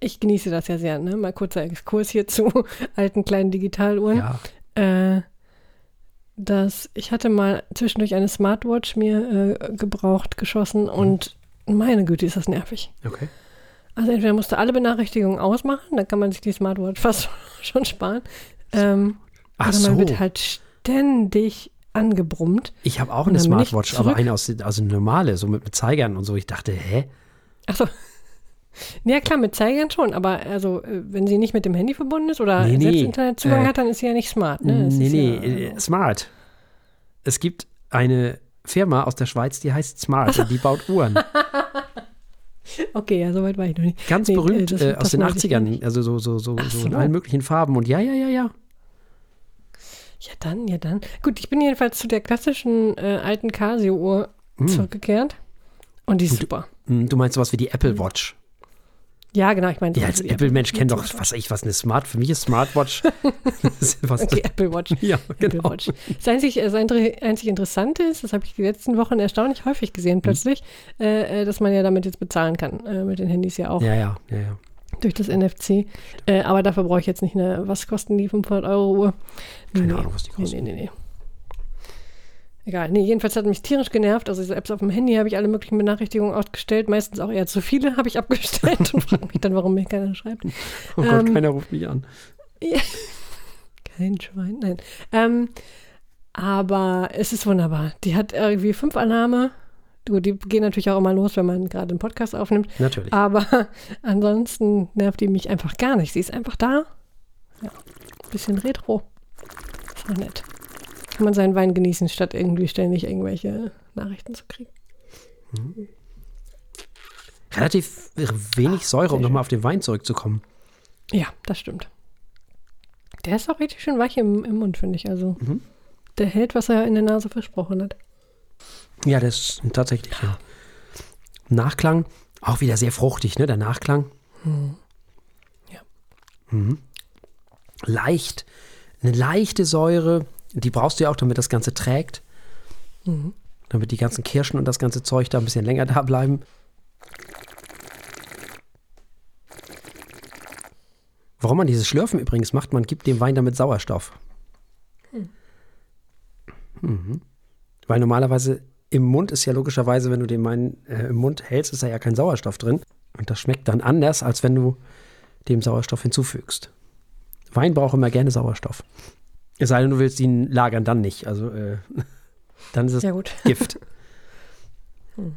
Ich genieße das ja sehr, ne? Mal kurzer Exkurs hier zu alten kleinen Digitaluhren. Ja. Äh, dass ich hatte mal zwischendurch eine Smartwatch mir äh, gebraucht, geschossen und meine Güte, ist das nervig. Okay. Also entweder musst du alle Benachrichtigungen ausmachen, dann kann man sich die Smartwatch fast schon sparen. Ähm, Ach oder so. man wird halt ständig angebrummt. Ich habe auch eine Smartwatch, aber eine aus, also eine normale, so mit, mit Zeigern und so. Ich dachte, hä? Achso. Ja klar, mit Zeigern schon, aber also äh, wenn sie nicht mit dem Handy verbunden ist oder Nee, nee, selbst Internetzugang äh, hat, dann ist sie ja nicht smart. Ne? Das nee, nee, ja, äh, Smart. Es gibt eine Firma aus der Schweiz, die heißt Smart und die baut Uhren. Okay, ja, soweit war ich noch nicht. Ganz Nee, berühmt äh, das- äh, aus das den wollte ich 80ern, also so, so, so, so so. in allen möglichen Farben. Und ja, ja, ja, ja. Ja, dann, ja, dann. Gut, ich bin jedenfalls zu der klassischen äh, alten Casio-Uhr Hm. zurückgekehrt. Und die ist Und du- super. Hm, Du meinst sowas wie die Apple Watch. Ja, genau, ich meine. Ja, als Apple-Mensch kennt doch, was ich, was eine Smart, für mich ist Smartwatch. ist Die Apple Watch. ja, Apple genau. Watch. Das einzig, das einzige- einzig Interessante ist, das habe ich die letzten Wochen erstaunlich häufig gesehen plötzlich, äh, äh, dass man ja damit jetzt bezahlen kann. Äh, mit den Handys ja auch Ja, ja, ja, ja. durch das NFC. Äh, aber dafür brauche ich jetzt nicht eine, was kosten die 500 Euro Uhr? Keine nee. Ahnung, was die kosten. nee, nee, nee. Egal. Nee, jedenfalls hat mich tierisch genervt. Also diese Apps auf dem Handy habe ich alle möglichen Benachrichtigungen ausgestellt. Meistens auch eher zu viele habe ich abgestellt und frage mich dann, warum mir keiner schreibt. Oh Gott, ähm, keiner ruft mich an. Ja. Kein Schwein, nein. Ähm, aber es ist wunderbar. Die hat irgendwie fünf Alarme. Du, die gehen natürlich auch immer los, wenn man gerade einen Podcast aufnimmt. Natürlich. Aber ansonsten nervt die mich einfach gar nicht. Sie ist einfach da. Ja. Bisschen retro. Ist auch nett. Kann man seinen Wein genießen, statt irgendwie ständig irgendwelche Nachrichten zu kriegen. Mhm. Relativ wenig Säure, um nochmal auf den Wein zurückzukommen. Ja, das stimmt. Der ist auch richtig schön weich im, im Mund, finde ich. Also, mhm. der hält, was er in der Nase versprochen hat. Ja, das ist tatsächlich. Ja. Nachklang, auch wieder sehr fruchtig, ne? Der Nachklang. Mhm. Ja. Mhm. Leicht, eine leichte Säure, die brauchst du ja auch, damit das Ganze trägt. Mhm. Damit die ganzen Kirschen und das ganze Zeug da ein bisschen länger da bleiben. Warum man dieses Schlürfen übrigens macht, man gibt dem Wein damit Sauerstoff. Hm. Mhm. Weil normalerweise im Mund ist ja logischerweise, wenn du den Wein äh, im Mund hältst, ist da ja kein Sauerstoff drin. Und das schmeckt dann anders, als wenn du dem Sauerstoff hinzufügst. Wein braucht immer gerne Sauerstoff. Es sei denn, du willst ihn lagern, dann nicht. Also äh, dann ist es ja, Gift. hm.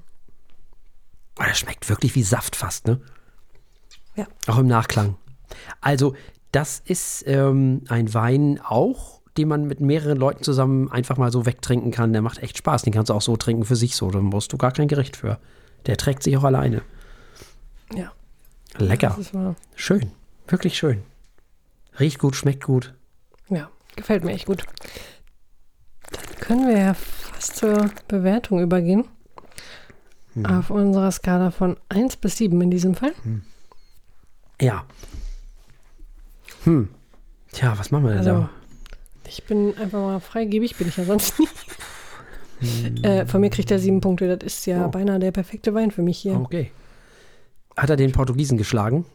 Aber das schmeckt wirklich wie Saft fast, ne? Ja. Auch im Nachklang. Also, das ist ähm, ein Wein auch, den man mit mehreren Leuten zusammen einfach mal so wegtrinken kann. Der macht echt Spaß. Den kannst du auch so trinken für sich so. Da brauchst du gar kein Gericht für. Der trägt sich auch alleine. Ja. Lecker. Schön. Wirklich schön. Riecht gut, schmeckt gut. Ja. Gefällt mir echt gut. Dann können wir ja fast zur Bewertung übergehen. Hm. Auf unserer Skala von 1 bis 7 in diesem Fall. Hm. Ja. Hm. Tja, was machen wir denn also, da? Ich bin einfach mal freigebig, bin ich ja sonst nicht. Hm. Äh, von mir kriegt er sieben Punkte. Das ist ja oh. beinahe der perfekte Wein für mich hier. Okay. Hat er den Portugiesen geschlagen?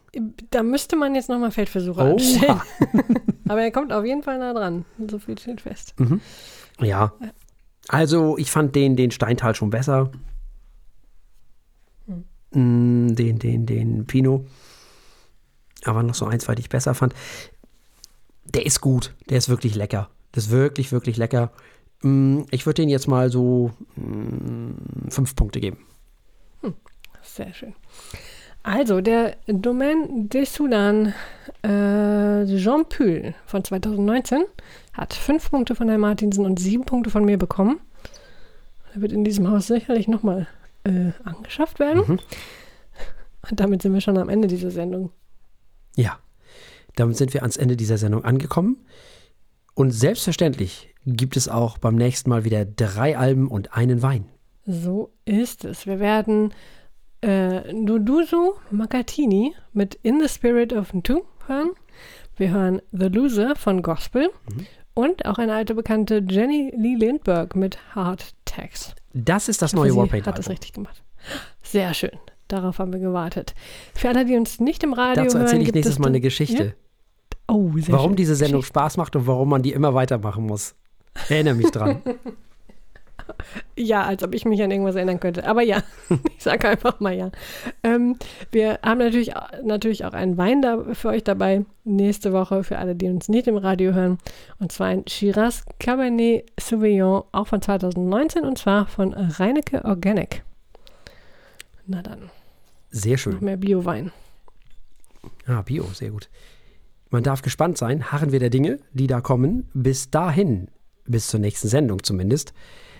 Da müsste man jetzt nochmal Feldversuche oh. anstellen. Aber er kommt auf jeden Fall nah dran. So viel steht fest. Mhm. Ja. Also, ich fand den, den Steintal schon besser. Hm. Den, den, den Pinot. Aber noch so eins, weil ich besser fand. Der ist gut. Der ist wirklich lecker. Das ist wirklich, wirklich lecker. Hm, ich würde den jetzt mal so hm, fünf Punkte geben. Hm. Sehr schön. Also, der Domaine des Soudan äh, Jean Pühl von 2019 hat fünf Punkte von Herrn Martinsen und sieben Punkte von mir bekommen. Er wird in diesem Haus sicherlich nochmal äh, angeschafft werden. Mhm. Und damit sind wir schon am Ende dieser Sendung. Ja, damit sind wir ans Ende dieser Sendung angekommen. Und selbstverständlich gibt es auch beim nächsten Mal wieder drei Alben und einen Wein. So ist es. Wir werden äh, Nuduzu Makatini mit In the Spirit of Ntu hören. Wir hören The Loser von Gospel mhm. und auch eine alte bekannte Jenny Lee Lindbergh mit Hard Tax. Das ist das neue Warpaint. Hat das richtig gemacht. Sehr schön. Darauf haben wir gewartet. Für alle, die uns nicht im Radio Dazu erzähle ich nächstes Mal eine Geschichte. Ja? Oh, sehr warum schön. diese Sendung. Spaß macht und warum man die immer weitermachen muss. Erinnere mich dran. Ja, als ob ich mich an irgendwas erinnern könnte. Aber ja, ich sage einfach mal ja. Ähm, wir haben natürlich, natürlich auch einen Wein da für euch dabei nächste Woche für alle, die uns nicht im Radio hören. Und zwar ein Shiraz Cabernet Sauvignon, auch von 2019 und zwar von Reinecke Organic. Na dann. Sehr schön. Noch mehr Bio-Wein. Ah, Bio, sehr gut. Man darf gespannt sein, harren wir der Dinge, die da kommen. Bis dahin, bis zur nächsten Sendung zumindest,